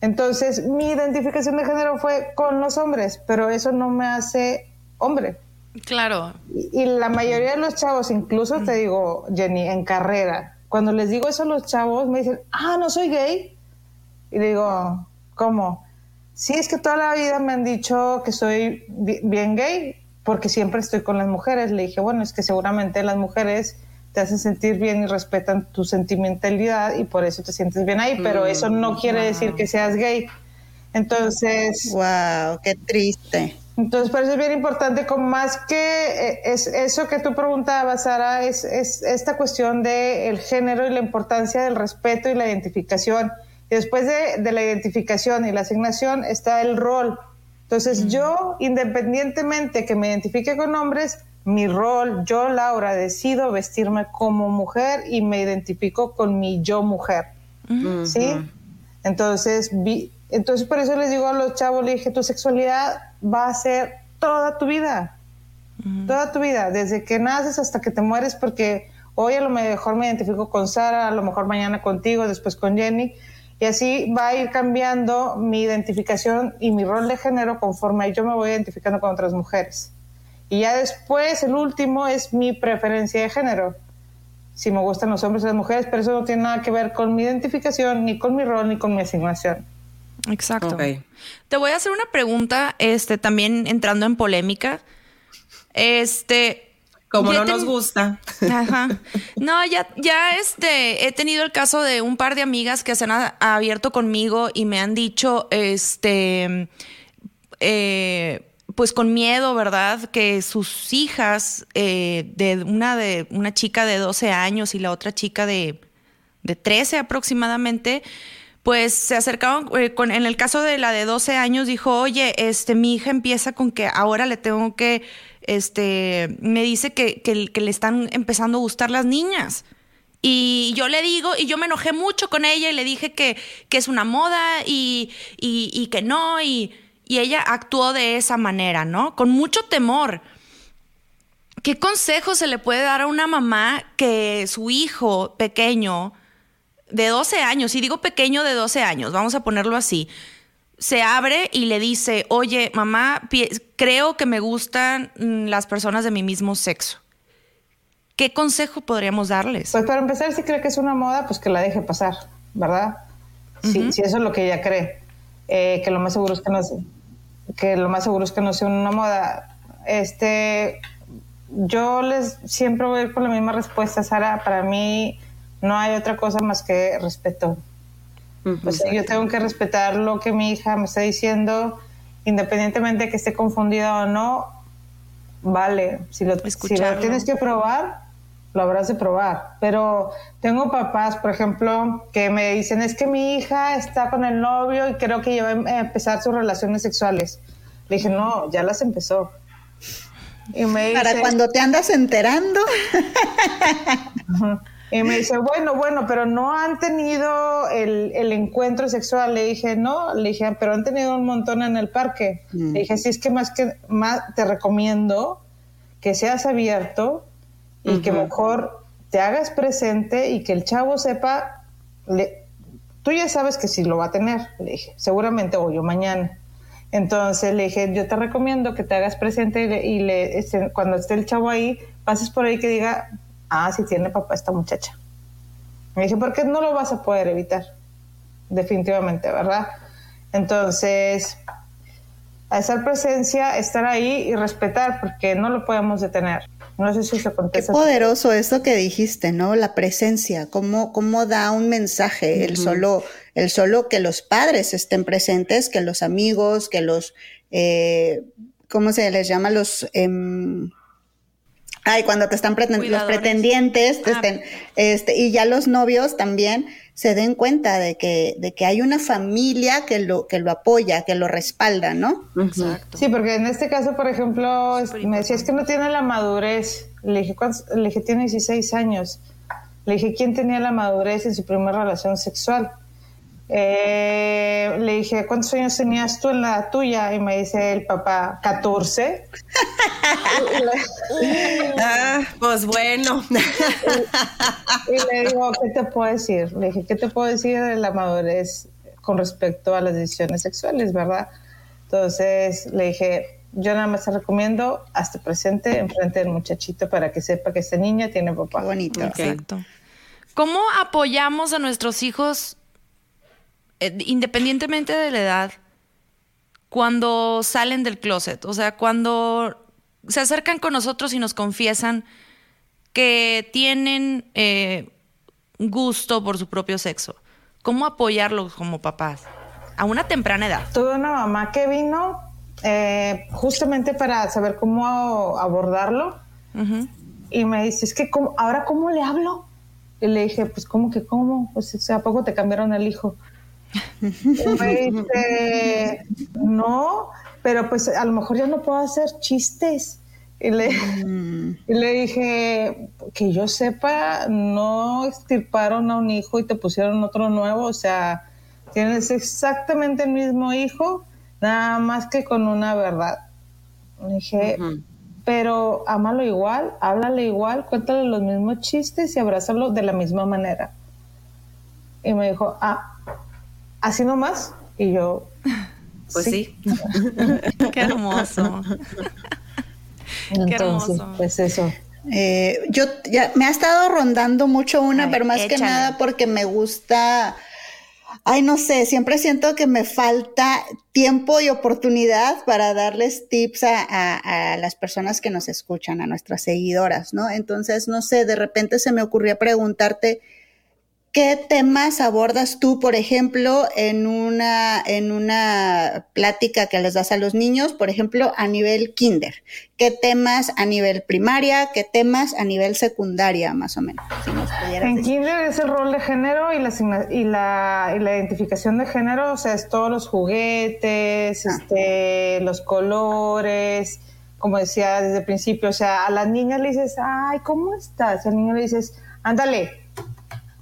entonces, mi identificación de género fue con los hombres, pero eso no me hace hombre. Claro. Y, y la mayoría de los chavos, incluso te digo, Jenny, en carrera, cuando les digo eso a los chavos, me dicen, ah, no soy gay. Y digo, ¿cómo? Sí, es que toda la vida me han dicho que soy bi- bien gay, porque siempre estoy con las mujeres. Le dije, bueno, es que seguramente las mujeres te hacen sentir bien y respetan tu sentimentalidad y por eso te sientes bien ahí, pero eso no quiere decir que seas gay. Entonces, Wow, qué triste. entonces, por eso es bien importante, como más que eh, es eso que tú preguntabas, Sara, es, es esta cuestión del el género y la importancia del respeto y la identificación. Después de, de la identificación y la asignación está el rol. Entonces, yo, independientemente que me identifique con hombres, mi rol, yo, Laura, decido vestirme como mujer y me identifico con mi yo mujer. ¿sí? Entonces, vi, entonces por eso les digo a los chavos, le dije, tu sexualidad va a ser toda tu vida, toda tu vida, desde que naces hasta que te mueres, porque hoy a lo mejor me identifico con Sara, a lo mejor mañana contigo, después con Jenny, y así va a ir cambiando mi identificación y mi rol de género conforme yo me voy identificando con otras mujeres. Y ya después, el último es mi preferencia de género si me gustan los hombres o las mujeres, pero eso no tiene nada que ver con mi identificación, ni con mi rol, ni con mi asignación. Exacto. Te voy a hacer una pregunta, este, también entrando en polémica. Este. Como ya no nos gusta. Ajá. <laughs> No, ya, ya este, he tenido el caso de un par de amigas que se han a- abierto conmigo y me han dicho, este, eh, pues con miedo, ¿verdad? Que sus hijas, eh, de una de una chica de 12 años y la otra chica de, de 13 aproximadamente, pues se acercaron eh, con, en el caso de la de 12 años, dijo, oye, este, mi hija empieza con que ahora le tengo que, este, me dice que, que, le están empezando a gustar las niñas. Y yo le digo, y yo me enojé mucho con ella y le dije que, que es una moda y, y, y que no, y, y ella actuó de esa manera, ¿no? Con mucho temor. ¿Qué consejo se le puede dar a una mamá que su hijo pequeño de 12 años, y digo pequeño de 12 años, vamos a ponerlo así, se abre y le dice, oye, mamá, creo que me gustan mm, las personas de mi mismo sexo? ¿Qué consejo podríamos darles? Pues para empezar, si cree que es una moda, pues que la deje pasar, ¿verdad? Si, si eso es lo que ella cree, eh, que lo más seguro es que no sea, que lo más seguro es que no sea una moda. Este, yo les siempre voy a ir con la misma respuesta, Sara. Para mí no hay otra cosa más que respeto. O sea, yo tengo que respetar lo que mi hija me está diciendo, independientemente de que esté confundida o no. Vale, si lo, si lo tienes que probar, lo habrás de probar. Pero tengo papás, por ejemplo, que me dicen, es que mi hija está con el novio y creo que ya va a empezar sus relaciones sexuales. Le dije, no, ya las empezó. Y me Para dice- cuando te andas enterando. <laughs> Y me dice, bueno, bueno, pero no han tenido el, el encuentro sexual. Le dije, no, le dije, pero han tenido un montón en el parque. Le dije, sí, es que más que más te recomiendo que seas abierto y que mejor te hagas presente y que el chavo sepa, le- tú ya sabes que sí lo va a tener, le dije, seguramente hoy o mañana. Entonces le dije, yo te recomiendo que te hagas presente y, le, y le- este, cuando esté el chavo ahí, pases por ahí que diga, ah, sí tiene papá esta muchacha. Me dije, porque no lo vas a poder evitar, definitivamente, ¿verdad? Entonces, hacer presencia, estar ahí y respetar, porque no lo podemos detener. No sé si se Qué contesta. poderoso esto que dijiste, ¿no? La presencia, cómo, cómo da un mensaje, el solo, el solo que los padres estén presentes, que los amigos, que los, eh, ¿cómo se les llama? Los, em, Ay, cuando te están preten- los pretendientes, te Ah. estén, este, y ya los novios también se den cuenta de que, de que hay una familia que lo, que lo apoya, que lo respalda, ¿no? Exacto. Sí, porque en este caso, por ejemplo, es- me decía, es que no tiene la madurez. Le dije, ¿cuántos? Le dije, tiene 16 años. Le dije, ¿quién tenía la madurez en su primera relación sexual? Eh, le dije, ¿cuántos años tenías tú en la tuya? Y me dice el papá, 14. <laughs> Ah, pues bueno. Y le digo, ¿qué te puedo decir? Le dije, ¿qué te puedo decir de la madurez con respecto a las decisiones sexuales, verdad? Entonces le dije, yo nada más te recomiendo hasta presente enfrente del muchachito para que sepa que esta niña tiene papá. Qué bonito. Exacto. ¿Cómo apoyamos a nuestros hijos, eh, independientemente de la edad, cuando salen del closet? O sea, cuando se acercan con nosotros y nos confiesan que tienen eh, gusto por su propio sexo. ¿Cómo apoyarlos como papás? A una temprana edad. Tuve una mamá que vino eh, justamente para saber cómo abordarlo y me dice, es que ¿cómo- ahora cómo le hablo? Y le dije, pues ¿cómo que cómo? Pues ¿a poco te cambiaron el hijo? Dice, no, pero pues a lo mejor ya no puedo hacer chistes. Y le, y le dije, que yo sepa, no extirparon a un hijo y te pusieron otro nuevo, o sea, tienes exactamente el mismo hijo, nada más que con una verdad. Le dije, pero ámalo igual, háblale igual, cuéntale los mismos chistes y abrázalo de la misma manera. Y me dijo, ah, así nomás. Y yo, <laughs> Pues sí. <laughs> Qué hermoso. Entonces, hermoso. pues eso. Eh, yo ya me ha estado rondando mucho una, pero más que nada porque me gusta. Ay, no sé, siempre siento que me falta tiempo y oportunidad para darles tips a, a- a las personas que nos escuchan, a nuestras seguidoras, ¿no? Entonces, no sé, de repente se me ocurría preguntarte ¿Qué temas abordas tú, por ejemplo, en una, en una plática que les das a los niños, por ejemplo, a nivel kinder? ¿Qué temas a nivel primaria? ¿Qué temas a nivel secundaria, más o menos? Si nos pudieras En decir. kinder es el rol de género y la, y la, y la identificación de género, o sea, es todos los juguetes, Ah. este, los colores, como decía desde el principio, o sea, a las niñas le dices, ay, ¿cómo estás? Y al niño le dices, ándale.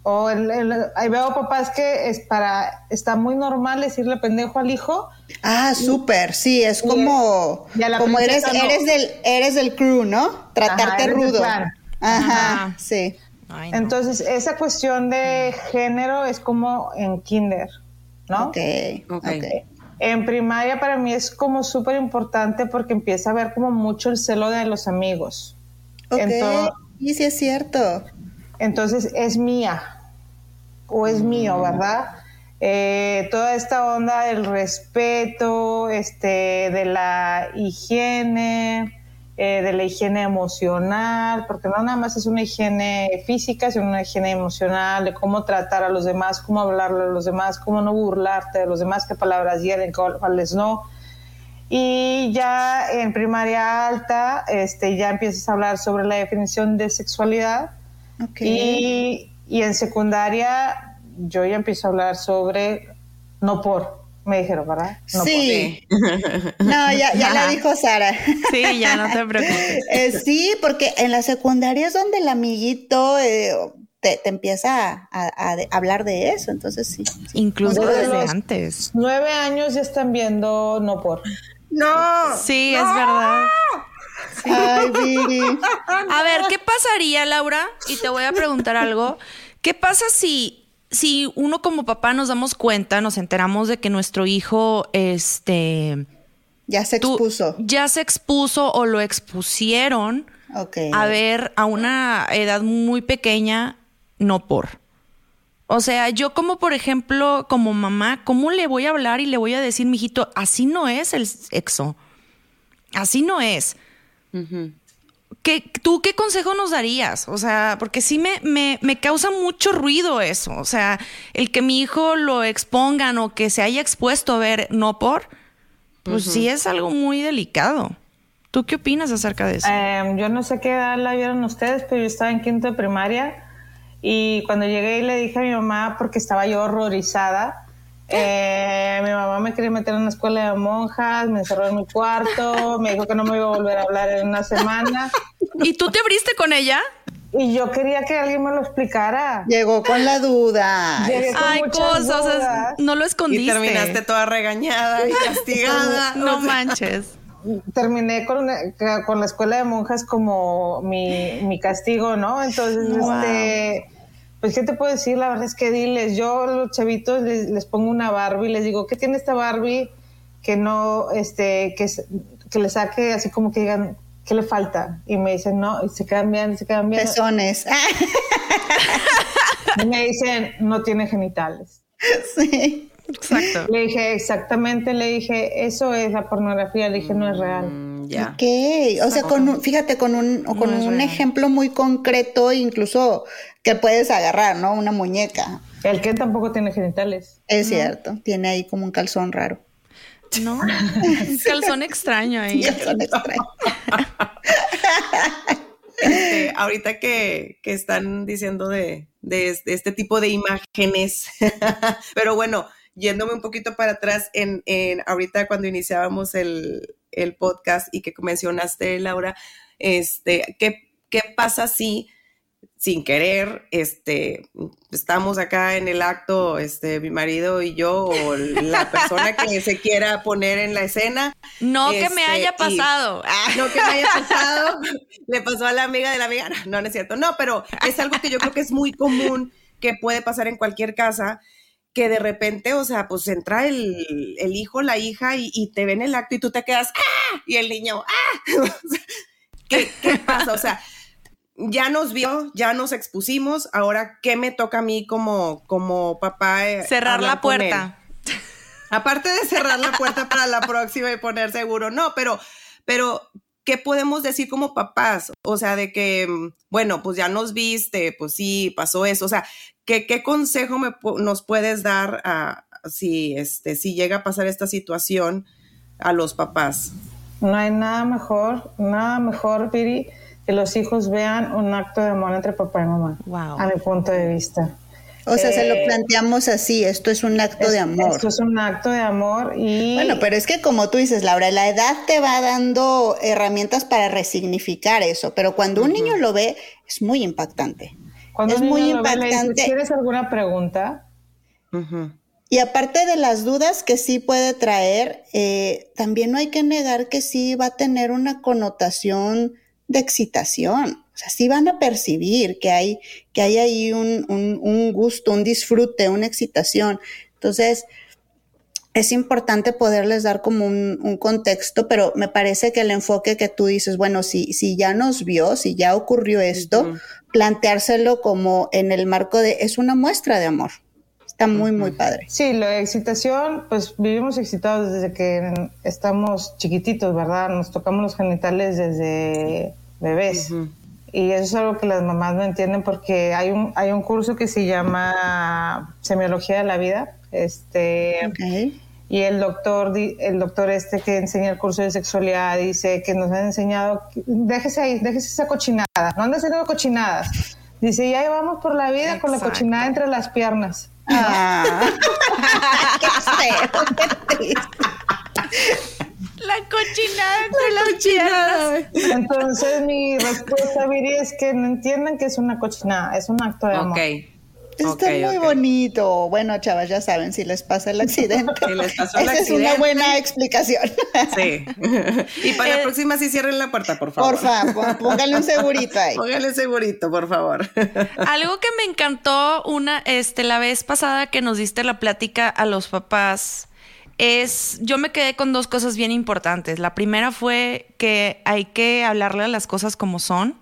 O el- el- ahí veo papás que es para, está muy normal decirle pendejo al hijo, Ah, súper, sí, es como, y a la como eres, no. eres del, eres del crew, ¿no? Tratarte rudo. Ajá, Ajá. sí. Ay, no. Entonces, esa cuestión de género es como en kinder, ¿no? Ok, Ok. ok. En primaria para mí es como súper importante porque empieza a ver como mucho el celo de los amigos. Ok, Ento- y sí es cierto. entonces es mía o es mío, ¿verdad? Eh, toda esta onda del respeto, este, de la higiene, eh, de la higiene emocional, porque no nada más es una higiene física, sino una higiene emocional, de cómo tratar a los demás, cómo hablarle a los demás, cómo no burlarte de los demás, qué palabras hieren, cuáles no. Y ya en primaria alta, este, ya empiezas a hablar sobre la definición de sexualidad. Ok. Y, y en secundaria yo ya empiezo a hablar sobre no por, me dijeron, ¿verdad? No sí. No, ya, ya la dijo Sara. Sí, ya no te preocupes. <laughs> Eh, sí, porque en la secundaria es donde el amiguito eh, te, te empieza a, a- a de- hablar de eso, entonces sí. Incluso Desde antes. Nueve años ya están viendo no por. No. Sí, es verdad. Ay, Viri. A ver, ¿qué pasaría, Laura? Y te voy a preguntar algo. ¿Qué pasa si, si uno como papá nos damos cuenta, nos enteramos de que nuestro hijo, este, Ya se tú- expuso. ya se expuso o lo expusieron a ver a una edad muy pequeña, no por. O sea, yo como por ejemplo, como mamá, ¿cómo le voy a hablar y le voy a decir, mijito, así no es el sexo? Así no es. ¿Qué, ¿Tú qué consejo nos darías? O sea, porque sí me, me, me causa mucho ruido eso. O sea, el que mi hijo lo expongan o que se haya expuesto a ver no por, pues sí es algo muy delicado. ¿Tú qué opinas acerca de eso? Em, yo no sé qué edad la vieron ustedes, pero yo estaba en quinto de primaria y cuando llegué y le dije a mi mamá, porque estaba yo horrorizada, eh, mi mamá me quería meter en una escuela de monjas, me encerró en mi cuarto, me dijo que no me iba a volver a hablar en una semana. <laughs> ¿Y tú te abriste con ella? Y yo quería que alguien me lo explicara. Llegó con la duda. Llegué con Ay, cosas, o sea, no lo escondiste. Y terminaste toda regañada y castigada. <laughs> No O sea, manches. terminé con, con la escuela de monjas como mi, mi castigo, ¿no? Entonces, Wow. este, pues, ¿qué te puedo decir? La verdad es que diles, yo a los chavitos les, les pongo una Barbie, les digo, ¿qué tiene esta Barbie que no, este, que, que le saque así como que digan, ¿qué le falta? Y me dicen, no, y se quedan bien, se quedan bien. Pezones. <laughs> Y me dicen, no tiene genitales. sí. Exacto. Le dije, exactamente, le dije, eso es la pornografía, le dije, no es real. mm, ya. Ok, o sea, con un- fíjate, con un, o con No un ejemplo muy concreto, incluso que puedes agarrar, ¿no? Una muñeca. El que tampoco tiene genitales. Es cierto, tiene ahí como un calzón raro. No, <laughs> un calzón extraño ahí. Calzón extraño. Este, ahorita que, que están diciendo de, de es- de este tipo de imágenes, <laughs> pero bueno, yéndome un poquito para atrás, en, en ahorita cuando iniciábamos el, el podcast y que mencionaste, Laura, este, ¿qué, qué pasa si sin querer, este, estamos acá en el acto, este, mi marido y yo, o la persona que se quiera poner en la escena, No que me Este, haya pasado. Ah, no que me haya pasado, le pasó a la amiga de la amiga, no, no, es cierto, no, pero es algo que yo creo que es muy común, que puede pasar en cualquier casa, que de repente, o sea, pues entra el, el hijo, la hija y, y te ven el acto y tú te quedas, ¡ah! Y el niño, ¡ah! <laughs> O sea, ¿Qué, qué pasa? O sea, ya nos vio, ya nos expusimos, ahora, ¿qué me toca a mí como, como papá? eh, Cerrar la puerta. <laughs> Aparte de cerrar la puerta para la próxima y poner seguro, no, pero, pero, ¿qué podemos decir como papás? O sea, de que, mm, bueno, pues ya nos viste, pues sí, pasó eso. O sea, ¿qué, qué consejo me, pu- nos puedes dar a, si, este, si llega a pasar esta situación a los papás? No hay nada mejor, nada mejor, Piri, que los hijos vean un acto de amor entre papá y mamá. Wow. A mi punto de vista. O sea, se lo Eh, planteamos así, esto es un acto de amor. Esto es un acto de amor y Bueno, pero es que como tú dices, Laura, la edad te va dando herramientas para resignificar eso, pero cuando un niño lo ve, es muy impactante. cuando es un muy niño lo ve, le dices, impactante. ¿Tienes alguna pregunta? Y aparte de las dudas que sí puede traer, eh, también no hay que negar que sí va a tener una connotación de excitación. O sea, sí van a percibir que hay, que hay ahí un, un- un gusto, un disfrute, una excitación. Entonces, es importante poderles dar como un, un contexto, pero me parece que el enfoque que tú dices, bueno, si, si ya nos vio, si ya ocurrió esto, Ujú. planteárselo como en el marco de, es una muestra de amor. Está muy, muy padre. Sí, la excitación, pues vivimos excitados desde que estamos chiquititos, ¿verdad? Nos tocamos los genitales desde bebés. Y eso es algo que las mamás no entienden porque hay un, hay un curso que se llama Semiología de la Vida. Este. Y el doctor, el doctor este que enseña el curso de sexualidad dice que nos han enseñado, déjese ahí, déjese esa cochinada, no anden haciendo cochinadas. Dice, ya vamos por la vida con la cochinada entre las piernas. Ah. <laughs> Qué feo, qué triste. La cochinada entre las piernas. Entonces mi respuesta, Viri, es que no entiendan que es una cochinada, es un acto de amor. Está muy bonito. Bueno, chavas, ya saben, si les pasa el <laughs> accidente. Si les pasó el Esa es una accidente. buena explicación. Sí. y para Eh, la próxima sí cierren la puerta, por favor. Porfa, pó- pónganle un segurito ahí. Póngale segurito, por favor. <laughs> Algo que me encantó una, este, la vez pasada que nos diste la plática a los papás es, yo me quedé con dos cosas bien importantes. La primera fue que hay que hablarle a las cosas como son,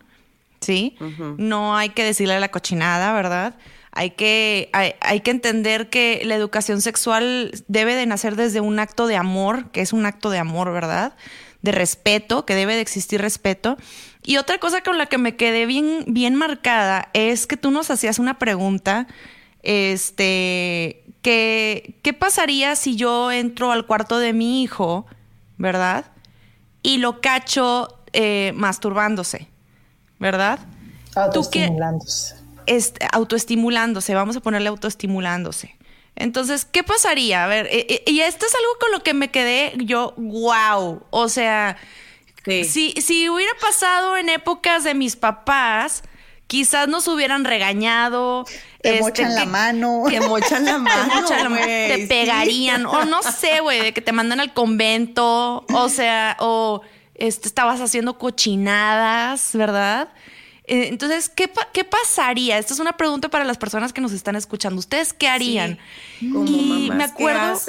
¿sí? No hay que decirle la cochinada, ¿verdad? Hay que, hay, hay que entender que la educación sexual debe de nacer desde un acto de amor, que es un acto de amor, ¿verdad? De respeto, que debe de existir respeto. Y otra cosa con la que me quedé bien, bien marcada es que tú nos hacías una pregunta, este, que, ¿qué pasaría si yo entro al cuarto de mi hijo, ¿verdad? y lo cacho eh, masturbándose, ¿verdad? Autoestimulándose. Este, autoestimulándose, vamos a ponerle autoestimulándose. Entonces, ¿qué pasaría? A ver, eh, eh, y esto es algo con lo que me quedé yo, wow. O sea, si, si hubiera pasado en épocas de mis papás, quizás nos hubieran regañado. Te este, mochan la mano. <laughs> <laughs> Te mochan la mano. Te, pegarían. O no sé, güey, de que te mandan al convento. O sea, o este, estabas haciendo cochinadas, ¿verdad? Eh, entonces, ¿qué, ¿qué, pasaría? Esta es una pregunta para las personas que nos están escuchando. ¿Ustedes qué harían? y me acuerdo,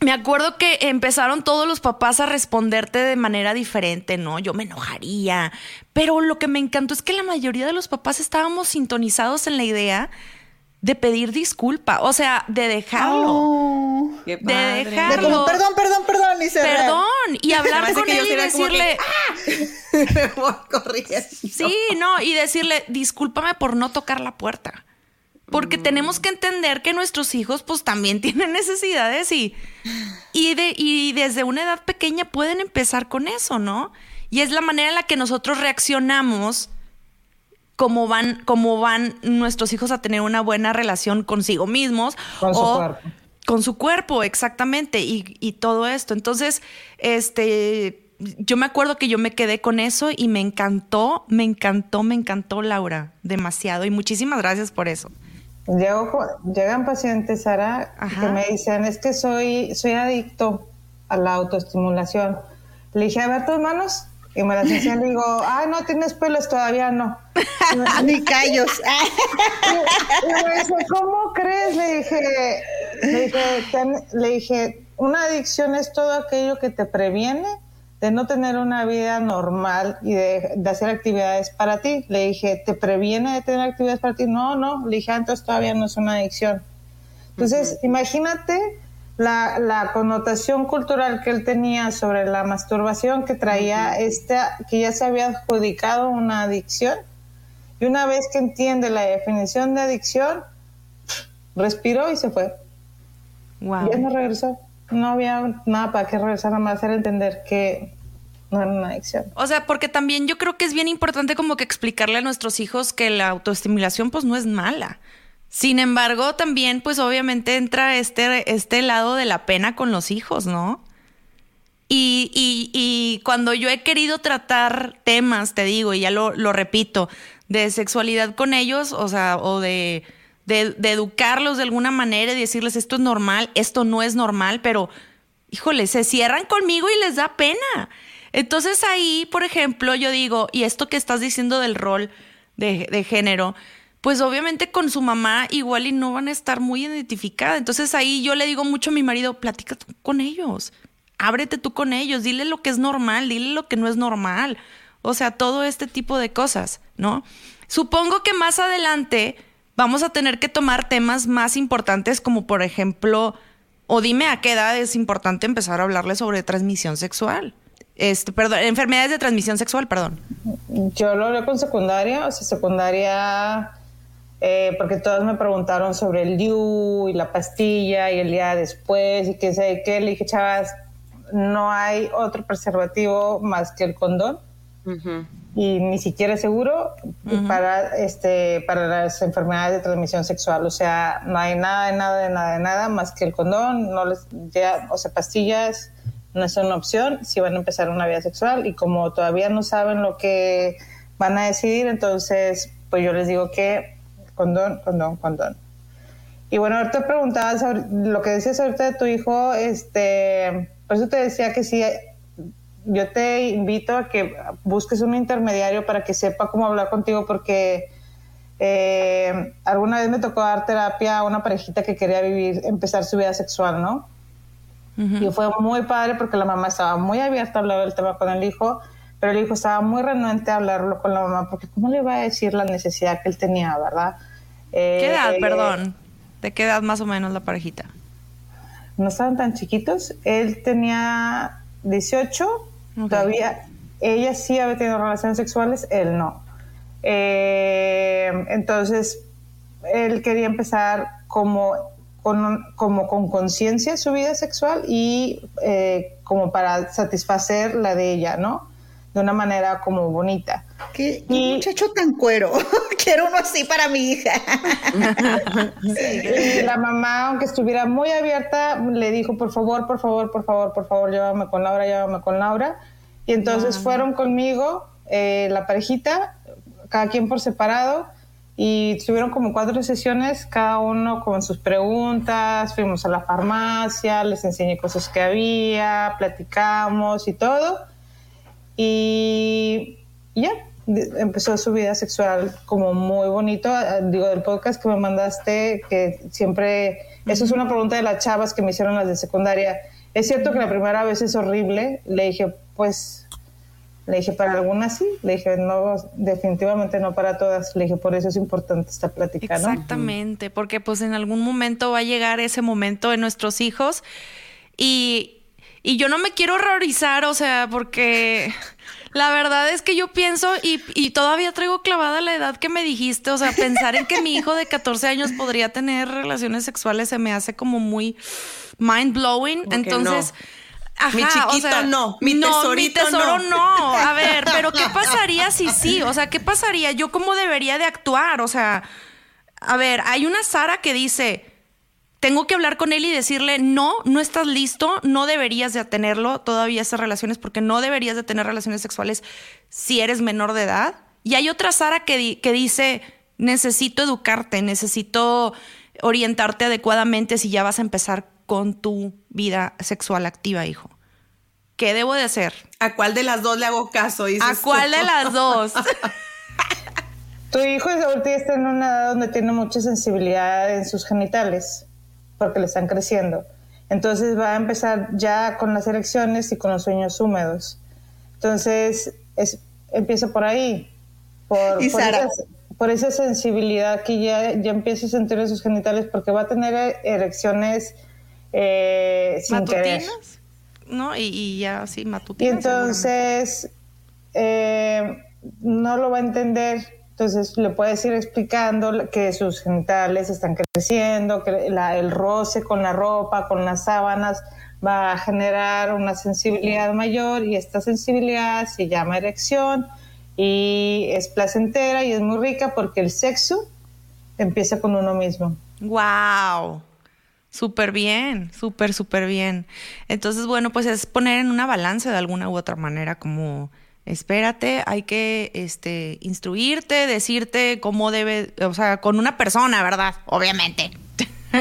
Me acuerdo que empezaron todos los papás a responderte de manera diferente, ¿no? Yo me enojaría. Pero lo que me encantó es que la mayoría de los papás estábamos sintonizados en la idea de pedir disculpa, o sea, de dejarlo. Oh, de dejarlo. perdón, perdón, perdón, y Perdón, y <laughs> hablar con él y decirle, ¡Ah! <laughs> Sí, no, y decirle, discúlpame por no tocar la puerta. Porque mm. tenemos que entender que nuestros hijos pues también <laughs> tienen necesidades y, y, de, y desde una edad pequeña pueden empezar con eso, ¿no? Y es la manera en la que nosotros reaccionamos cómo van, cómo van nuestros hijos a tener una buena relación consigo mismos. Con su cuerpo. Con su cuerpo, exactamente, y, y todo esto. Entonces, este, yo me acuerdo que yo me quedé con eso y me encantó, me encantó, me encantó, Laura, demasiado. Y muchísimas gracias por eso. llegan pacientes, Sara, que me dicen, es que soy, soy adicto a la autoestimulación. Le dije, a ver tus manos, y me las hacía, le digo, ay, no tienes pelos, todavía no. <laughs> Ni callos. y me dice, ¿cómo crees? Le dije, le dije, le dije, una adicción es todo aquello que te previene de no tener una vida normal y de, hacer actividades para ti. Le dije, ¿te previene de tener actividades para ti? No, no. Le dije, ah, todavía no es una adicción. Entonces, imagínate la, connotación cultural que él tenía sobre la masturbación que traía esta, que ya se había adjudicado una adicción. Y una vez que entiende la definición de adicción, respiró y se fue. Wow. Ya no regresó. No había nada para que regresar, nada más era entender que no era una adicción. O sea, porque también yo creo que es bien importante como que explicarle a nuestros hijos que la autoestimulación pues no es mala. Sin embargo, también, pues obviamente entra este, este lado de la pena con los hijos, ¿no? Y, y, cuando yo he querido tratar temas, te digo, y ya lo, lo repito, de sexualidad con ellos, o sea, o de, de, educarlos de alguna manera y decirles esto es normal, esto no es normal, pero, híjole, se cierran conmigo y les da pena. Entonces ahí, por ejemplo, yo digo, y esto que estás diciendo del rol de género, pues obviamente con su mamá igual y no van a estar muy identificadas. Entonces ahí yo le digo mucho a mi marido, platica tú con ellos, ábrete tú con ellos, dile lo que es normal, dile lo que no es normal. O sea, todo este tipo de cosas, ¿no? Supongo que más adelante vamos a tener que tomar temas más importantes como por ejemplo, o dime a qué edad es importante empezar a hablarle sobre transmisión sexual. Este, perdón, enfermedades de transmisión sexual, perdón. Yo lo hablé con secundaria, o sea, secundaria eh, porque todos me preguntaron sobre el DIU y la pastilla y el día después y qué sé qué. Le dije, chavas, no hay otro preservativo más que el condón. Y ni siquiera es seguro para, este, para las enfermedades de transmisión sexual. O sea, no hay nada, de nada, de nada, de nada más que el condón. No les, ya, o sea, pastillas no es una opción si van a empezar una vida sexual. Y como todavía no saben lo que van a decidir, entonces, pues yo les digo que condón, condón, condón. Y bueno, ahorita preguntabas lo que decías ahorita de tu hijo, este, por eso te decía que sí, yo te invito a que busques un intermediario para que sepa cómo hablar contigo, porque eh, alguna vez me tocó dar terapia a una parejita que quería vivir, empezar su vida sexual, ¿no? Y fue muy padre porque la mamá estaba muy abierta a hablar del tema con el hijo, pero el hijo estaba muy renuente a hablarlo con la mamá, porque ¿cómo le iba a decir la necesidad que él tenía, verdad? ¿Qué edad, eh, perdón? ¿De qué edad más o menos la parejita? No estaban tan chiquitos. Él tenía 18, todavía ella sí había tenido relaciones sexuales, él no. Eh, entonces, él quería empezar como con, como con conciencia su vida sexual y eh, como para satisfacer la de ella, ¿no? De una manera como bonita. Qué, muchacho tan cuero. <laughs> Quiero uno así para mi hija. <laughs> la mamá, aunque estuviera muy abierta, le dijo, por favor, por favor, por favor, por favor, llévame con Laura, llévame con Laura. Y entonces fueron conmigo, eh, la parejita, cada quien por separado, y tuvieron como cuatro sesiones, cada uno con sus preguntas, fuimos a la farmacia, les enseñé cosas que había, platicamos y todo. Y ya, empezó su vida sexual como muy bonito. Ah, digo, del podcast que me mandaste, que siempre, eso es una pregunta de las chavas que me hicieron las de secundaria. Es cierto que la primera vez es horrible. Le dije, pues le dije, para algunas sí. Le dije, no, definitivamente no para todas. Le dije, por eso es importante esta plática, Exactamente, porque pues en algún momento va a llegar ese momento de nuestros hijos y, y yo no me quiero horrorizar, o sea, porque la verdad es que yo pienso y, y, todavía traigo clavada la edad que me dijiste, o sea, pensar en que mi hijo de 14 años podría tener relaciones sexuales se me hace como muy mind blowing. Entonces mi chiquito no, mi tesorito mi tesoro no. A ver, pero ¿qué pasaría si sí? O sea, ¿qué pasaría? ¿Yo cómo debería de actuar? O sea, a ver, hay una Sara que dice, tengo que hablar con él y decirle, no, no estás listo, no deberías de tenerlo todavía esas relaciones porque no deberías de tener relaciones sexuales si eres menor de edad. Y hay otra Sara que, que dice, necesito educarte, necesito orientarte adecuadamente si ya vas a empezar con tu vida sexual activa, hijo? ¿Qué debo de hacer? ¿A cuál de las dos le hago caso? ¿A cuál de las dos? <laughs> tu hijo ahorita está en una edad donde tiene mucha sensibilidad en sus genitales, porque le están creciendo. Entonces va a empezar ya con las erecciones y con los sueños húmedos. Entonces es, empieza por ahí. Por, ¿Y Sara? por esa sensibilidad que ya, ya empieza a sentir en sus genitales, porque va a tener erecciones eh, sin matutinas, ¿no? Y, ya así, matutinas. Y entonces eh, no lo va a entender. Entonces le puedes ir explicando que sus genitales están creciendo, que el roce con la ropa, con las sábanas, va a generar una sensibilidad mayor y esta sensibilidad se llama erección y es placentera y es muy rica porque el sexo empieza con uno mismo. ¡Wow! Súper bien, súper, súper bien. Entonces, bueno, pues es poner en una balanza de alguna u otra manera, como espérate, hay que este, instruirte, decirte cómo debe, o sea, con una persona, ¿verdad? Obviamente. <laughs>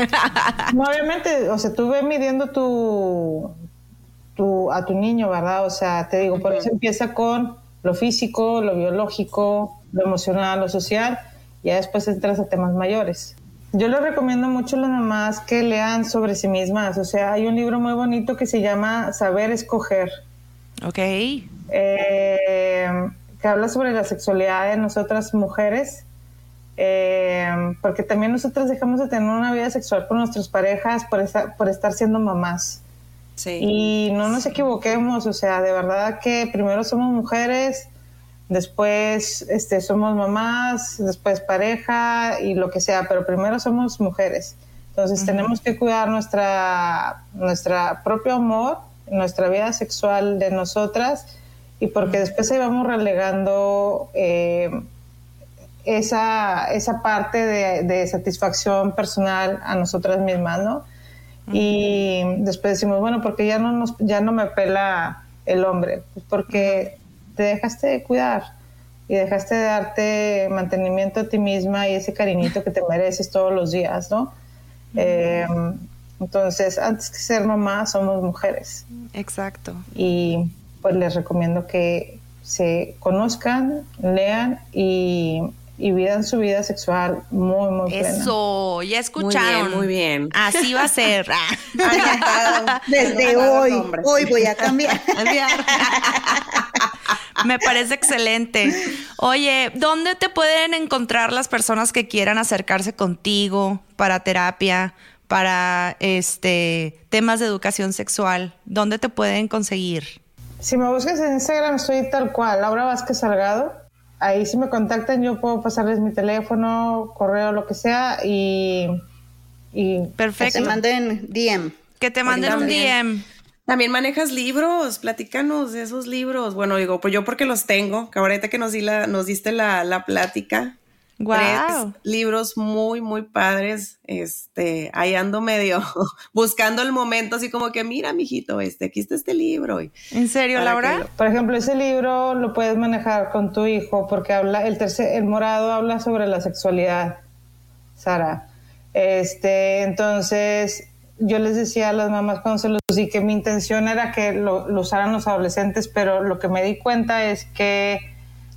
obviamente, o sea, tú ves midiendo tu, tu, a tu niño, ¿verdad? O sea, te digo, por eso empieza con lo físico, lo biológico, lo emocional, lo social, y ya después entras a temas mayores. Yo les recomiendo mucho a las mamás que lean sobre sí mismas. O sea, hay un libro muy bonito que se llama Saber Escoger. Ok. Eh, que habla sobre la sexualidad de nosotras mujeres. Eh, porque también nosotras dejamos de tener una vida sexual con nuestras parejas por, por estar siendo mamás. Sí. Y no nos equivoquemos, o sea, de verdad que primero somos mujeres, después este, somos mamás, después pareja y lo que sea, pero primero somos mujeres. Entonces tenemos que cuidar nuestra, nuestra propio amor, nuestra vida sexual de nosotras y porque después ahí vamos relegando eh, esa, esa parte de, satisfacción personal a nosotras mismas, ¿no? Y después decimos, bueno, porque ya no, nos, ya no me pela el hombre, pues porque te dejaste de cuidar y dejaste de darte mantenimiento a ti misma y ese cariñito que te mereces todos los días, ¿no? Eh, entonces, antes que ser mamá, somos mujeres. Exacto. Y pues les recomiendo que se conozcan, lean y, y vivan su vida sexual muy, muy plena. Eso, ya escucharon. Muy bien, Así va a ser. <laughs> Desde hoy, hoy voy a cambiar. <laughs> <laughs> Me parece excelente. Oye, ¿dónde te pueden encontrar las personas que quieran acercarse contigo para terapia, para este temas de educación sexual? ¿Dónde te pueden conseguir? Si me buscas en Instagram, estoy tal cual, Laura Vázquez Salgado. Ahí si me contactan, yo puedo pasarles mi teléfono, correo, lo que sea y... Perfecto. Que te manden DM. Que te manden un DM. También manejas libros, platícanos de esos libros. Bueno, digo, pues yo porque los tengo, que ahorita que nos, di la, nos diste la, la plática, Wow. libros muy, muy padres. Este, ahí ando medio <laughs> buscando el momento, así como que, mira, mijito, este, aquí está este libro. Y ¿En serio, Laura? lo- Por ejemplo, ese libro lo puedes manejar con tu hijo porque habla, el tercer, el morado habla sobre la sexualidad, Sara. Este, entonces, yo les decía a las mamás cuando se los di que mi intención era que lo, lo usaran los adolescentes, pero lo que me di cuenta es que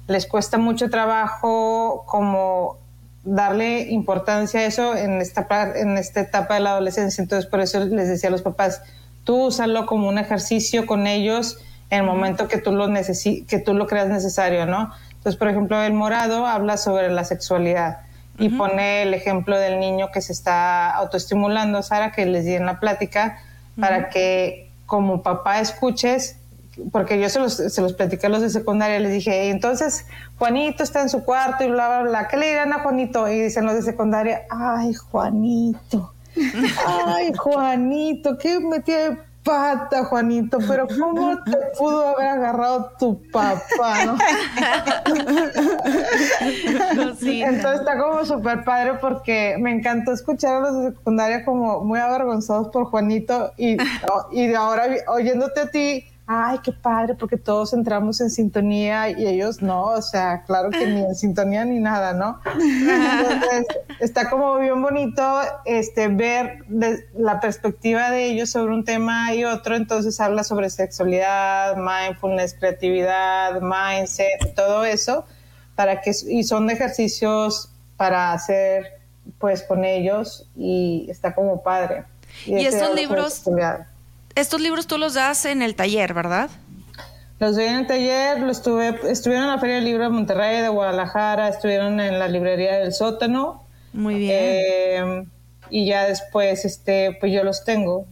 les cuesta mucho trabajo como darle importancia a eso en esta, en esta etapa de la adolescencia. Entonces, por eso les decía a los papás, tú úsalo como un ejercicio con ellos en el momento que tú lo, necesi que tú lo creas necesario, ¿no? Entonces, por ejemplo, el morado habla sobre la sexualidad y pone el ejemplo del niño que se está autoestimulando, Sara, que les di en la plática, para que como papá escuches porque yo se los, se los platicé a los de secundaria, les dije, "Y entonces Juanito está en su cuarto y bla, bla, bla, ¿qué le dirán a Juanito? Y dicen los de secundaria, ay, Juanito, ay, Juanito, ¿qué metía de pata, Juanito? Pero ¿cómo te pudo haber agarrado tu papá, no? <laughs> Entonces está como súper padre porque me encantó escuchar a los de secundaria como muy avergonzados por Juanito y, y ahora oyéndote a ti, ay, qué padre, porque todos entramos en sintonía y ellos no, o sea, claro que ni en <laughs> sintonía ni nada, ¿no? Entonces está como bien bonito este, ver de- la perspectiva de ellos sobre un tema y otro, entonces habla sobre sexualidad, mindfulness, creatividad, mindset, todo eso para que y son ejercicios para hacer pues con ellos y está como padre. Y ese estos libros-. Estos libros tú los das en el taller, ¿verdad? Los vi en el taller, los estuve, estuvieron en la Feria del Libro de Monterrey, de Guadalajara, estuvieron en la librería del sótano. Muy bien. Eh, y ya después, este, pues yo los tengo.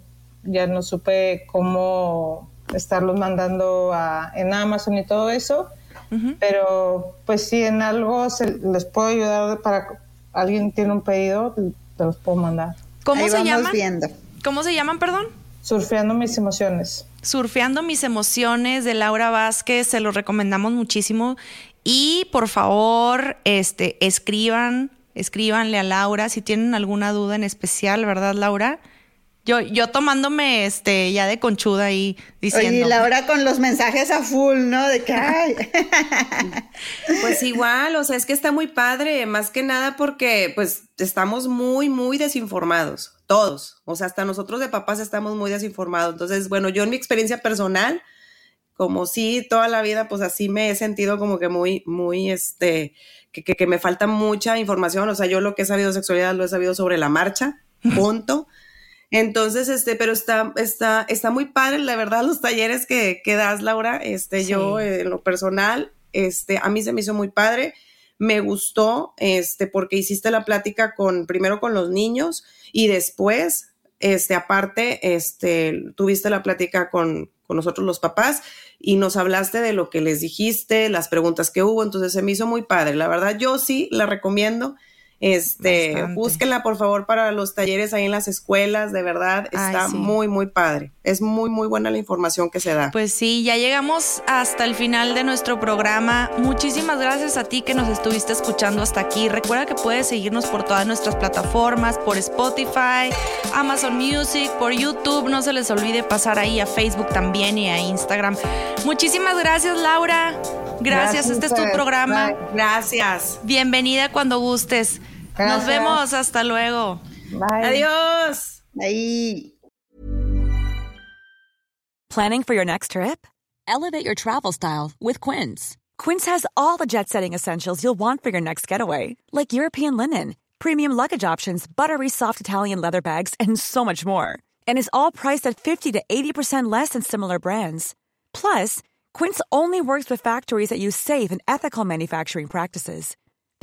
Ya no supe cómo estarlos mandando a, en Amazon y todo eso. Pero, pues si en algo se, les puedo ayudar para alguien tiene un pedido, te los puedo mandar. ¿Cómo Ahí se vamos llaman? viendo. ¿Cómo se llaman, perdón? Surfeando mis emociones. Surfeando mis emociones de Laura Vázquez, se los recomendamos muchísimo. Y por favor, este, escriban, escríbanle a Laura si tienen alguna duda en especial, ¿verdad, Laura? Yo, yo tomándome este ya de conchuda ahí diciendo. Oye, y Laura con los mensajes a full, ¿no? De que, ay. <laughs> Pues igual, o sea, es que está muy padre, más que nada porque pues estamos muy, muy desinformados, todos, o sea, hasta nosotros de papás estamos muy desinformados. Entonces, bueno, yo en mi experiencia personal, como sí, toda la vida, pues así me he sentido como que muy, muy, este, que, que, que me falta mucha información, o sea, yo lo que he sabido de sexualidad lo he sabido sobre la marcha, <laughs> punto. Entonces, este, pero está, está, está muy padre, la verdad, los talleres que, que das, Laura. Este, Sí. yo, en lo personal, este, a mí se me hizo muy padre. Me gustó, este, porque hiciste la plática con, primero con los niños y después, este, aparte, este, tuviste la plática con, con nosotros los papás y nos hablaste de lo que les dijiste, las preguntas que hubo, entonces se me hizo muy padre. La verdad, yo sí la recomiendo. Este, Bastante. búsquenla por favor para los talleres ahí en las escuelas, de verdad, Ay, está sí. muy, muy padre. Es muy, muy buena la información que se da. Pues sí, ya llegamos hasta el final de nuestro programa. Muchísimas gracias a ti que nos estuviste escuchando hasta aquí. Recuerda que puedes seguirnos por todas nuestras plataformas, por Spotify, Amazon Music, por YouTube. No se les olvide pasar ahí a Facebook también y a Instagram. Muchísimas gracias, Laura. Gracias, Gracias, este es tu Fer. programa. Bye. Gracias. Bienvenida cuando gustes. Nos vemos, hasta luego. Bye. Adiós. Ahí. Planning for your next trip? Elevate your travel style with Quince. Quince has all the jet setting essentials you'll want for your next getaway, like European linen, premium luggage options, buttery soft Italian leather bags, and so much more. And is all priced at 50 to 80% less than similar brands. Plus, Quince only works with factories that use safe and ethical manufacturing practices.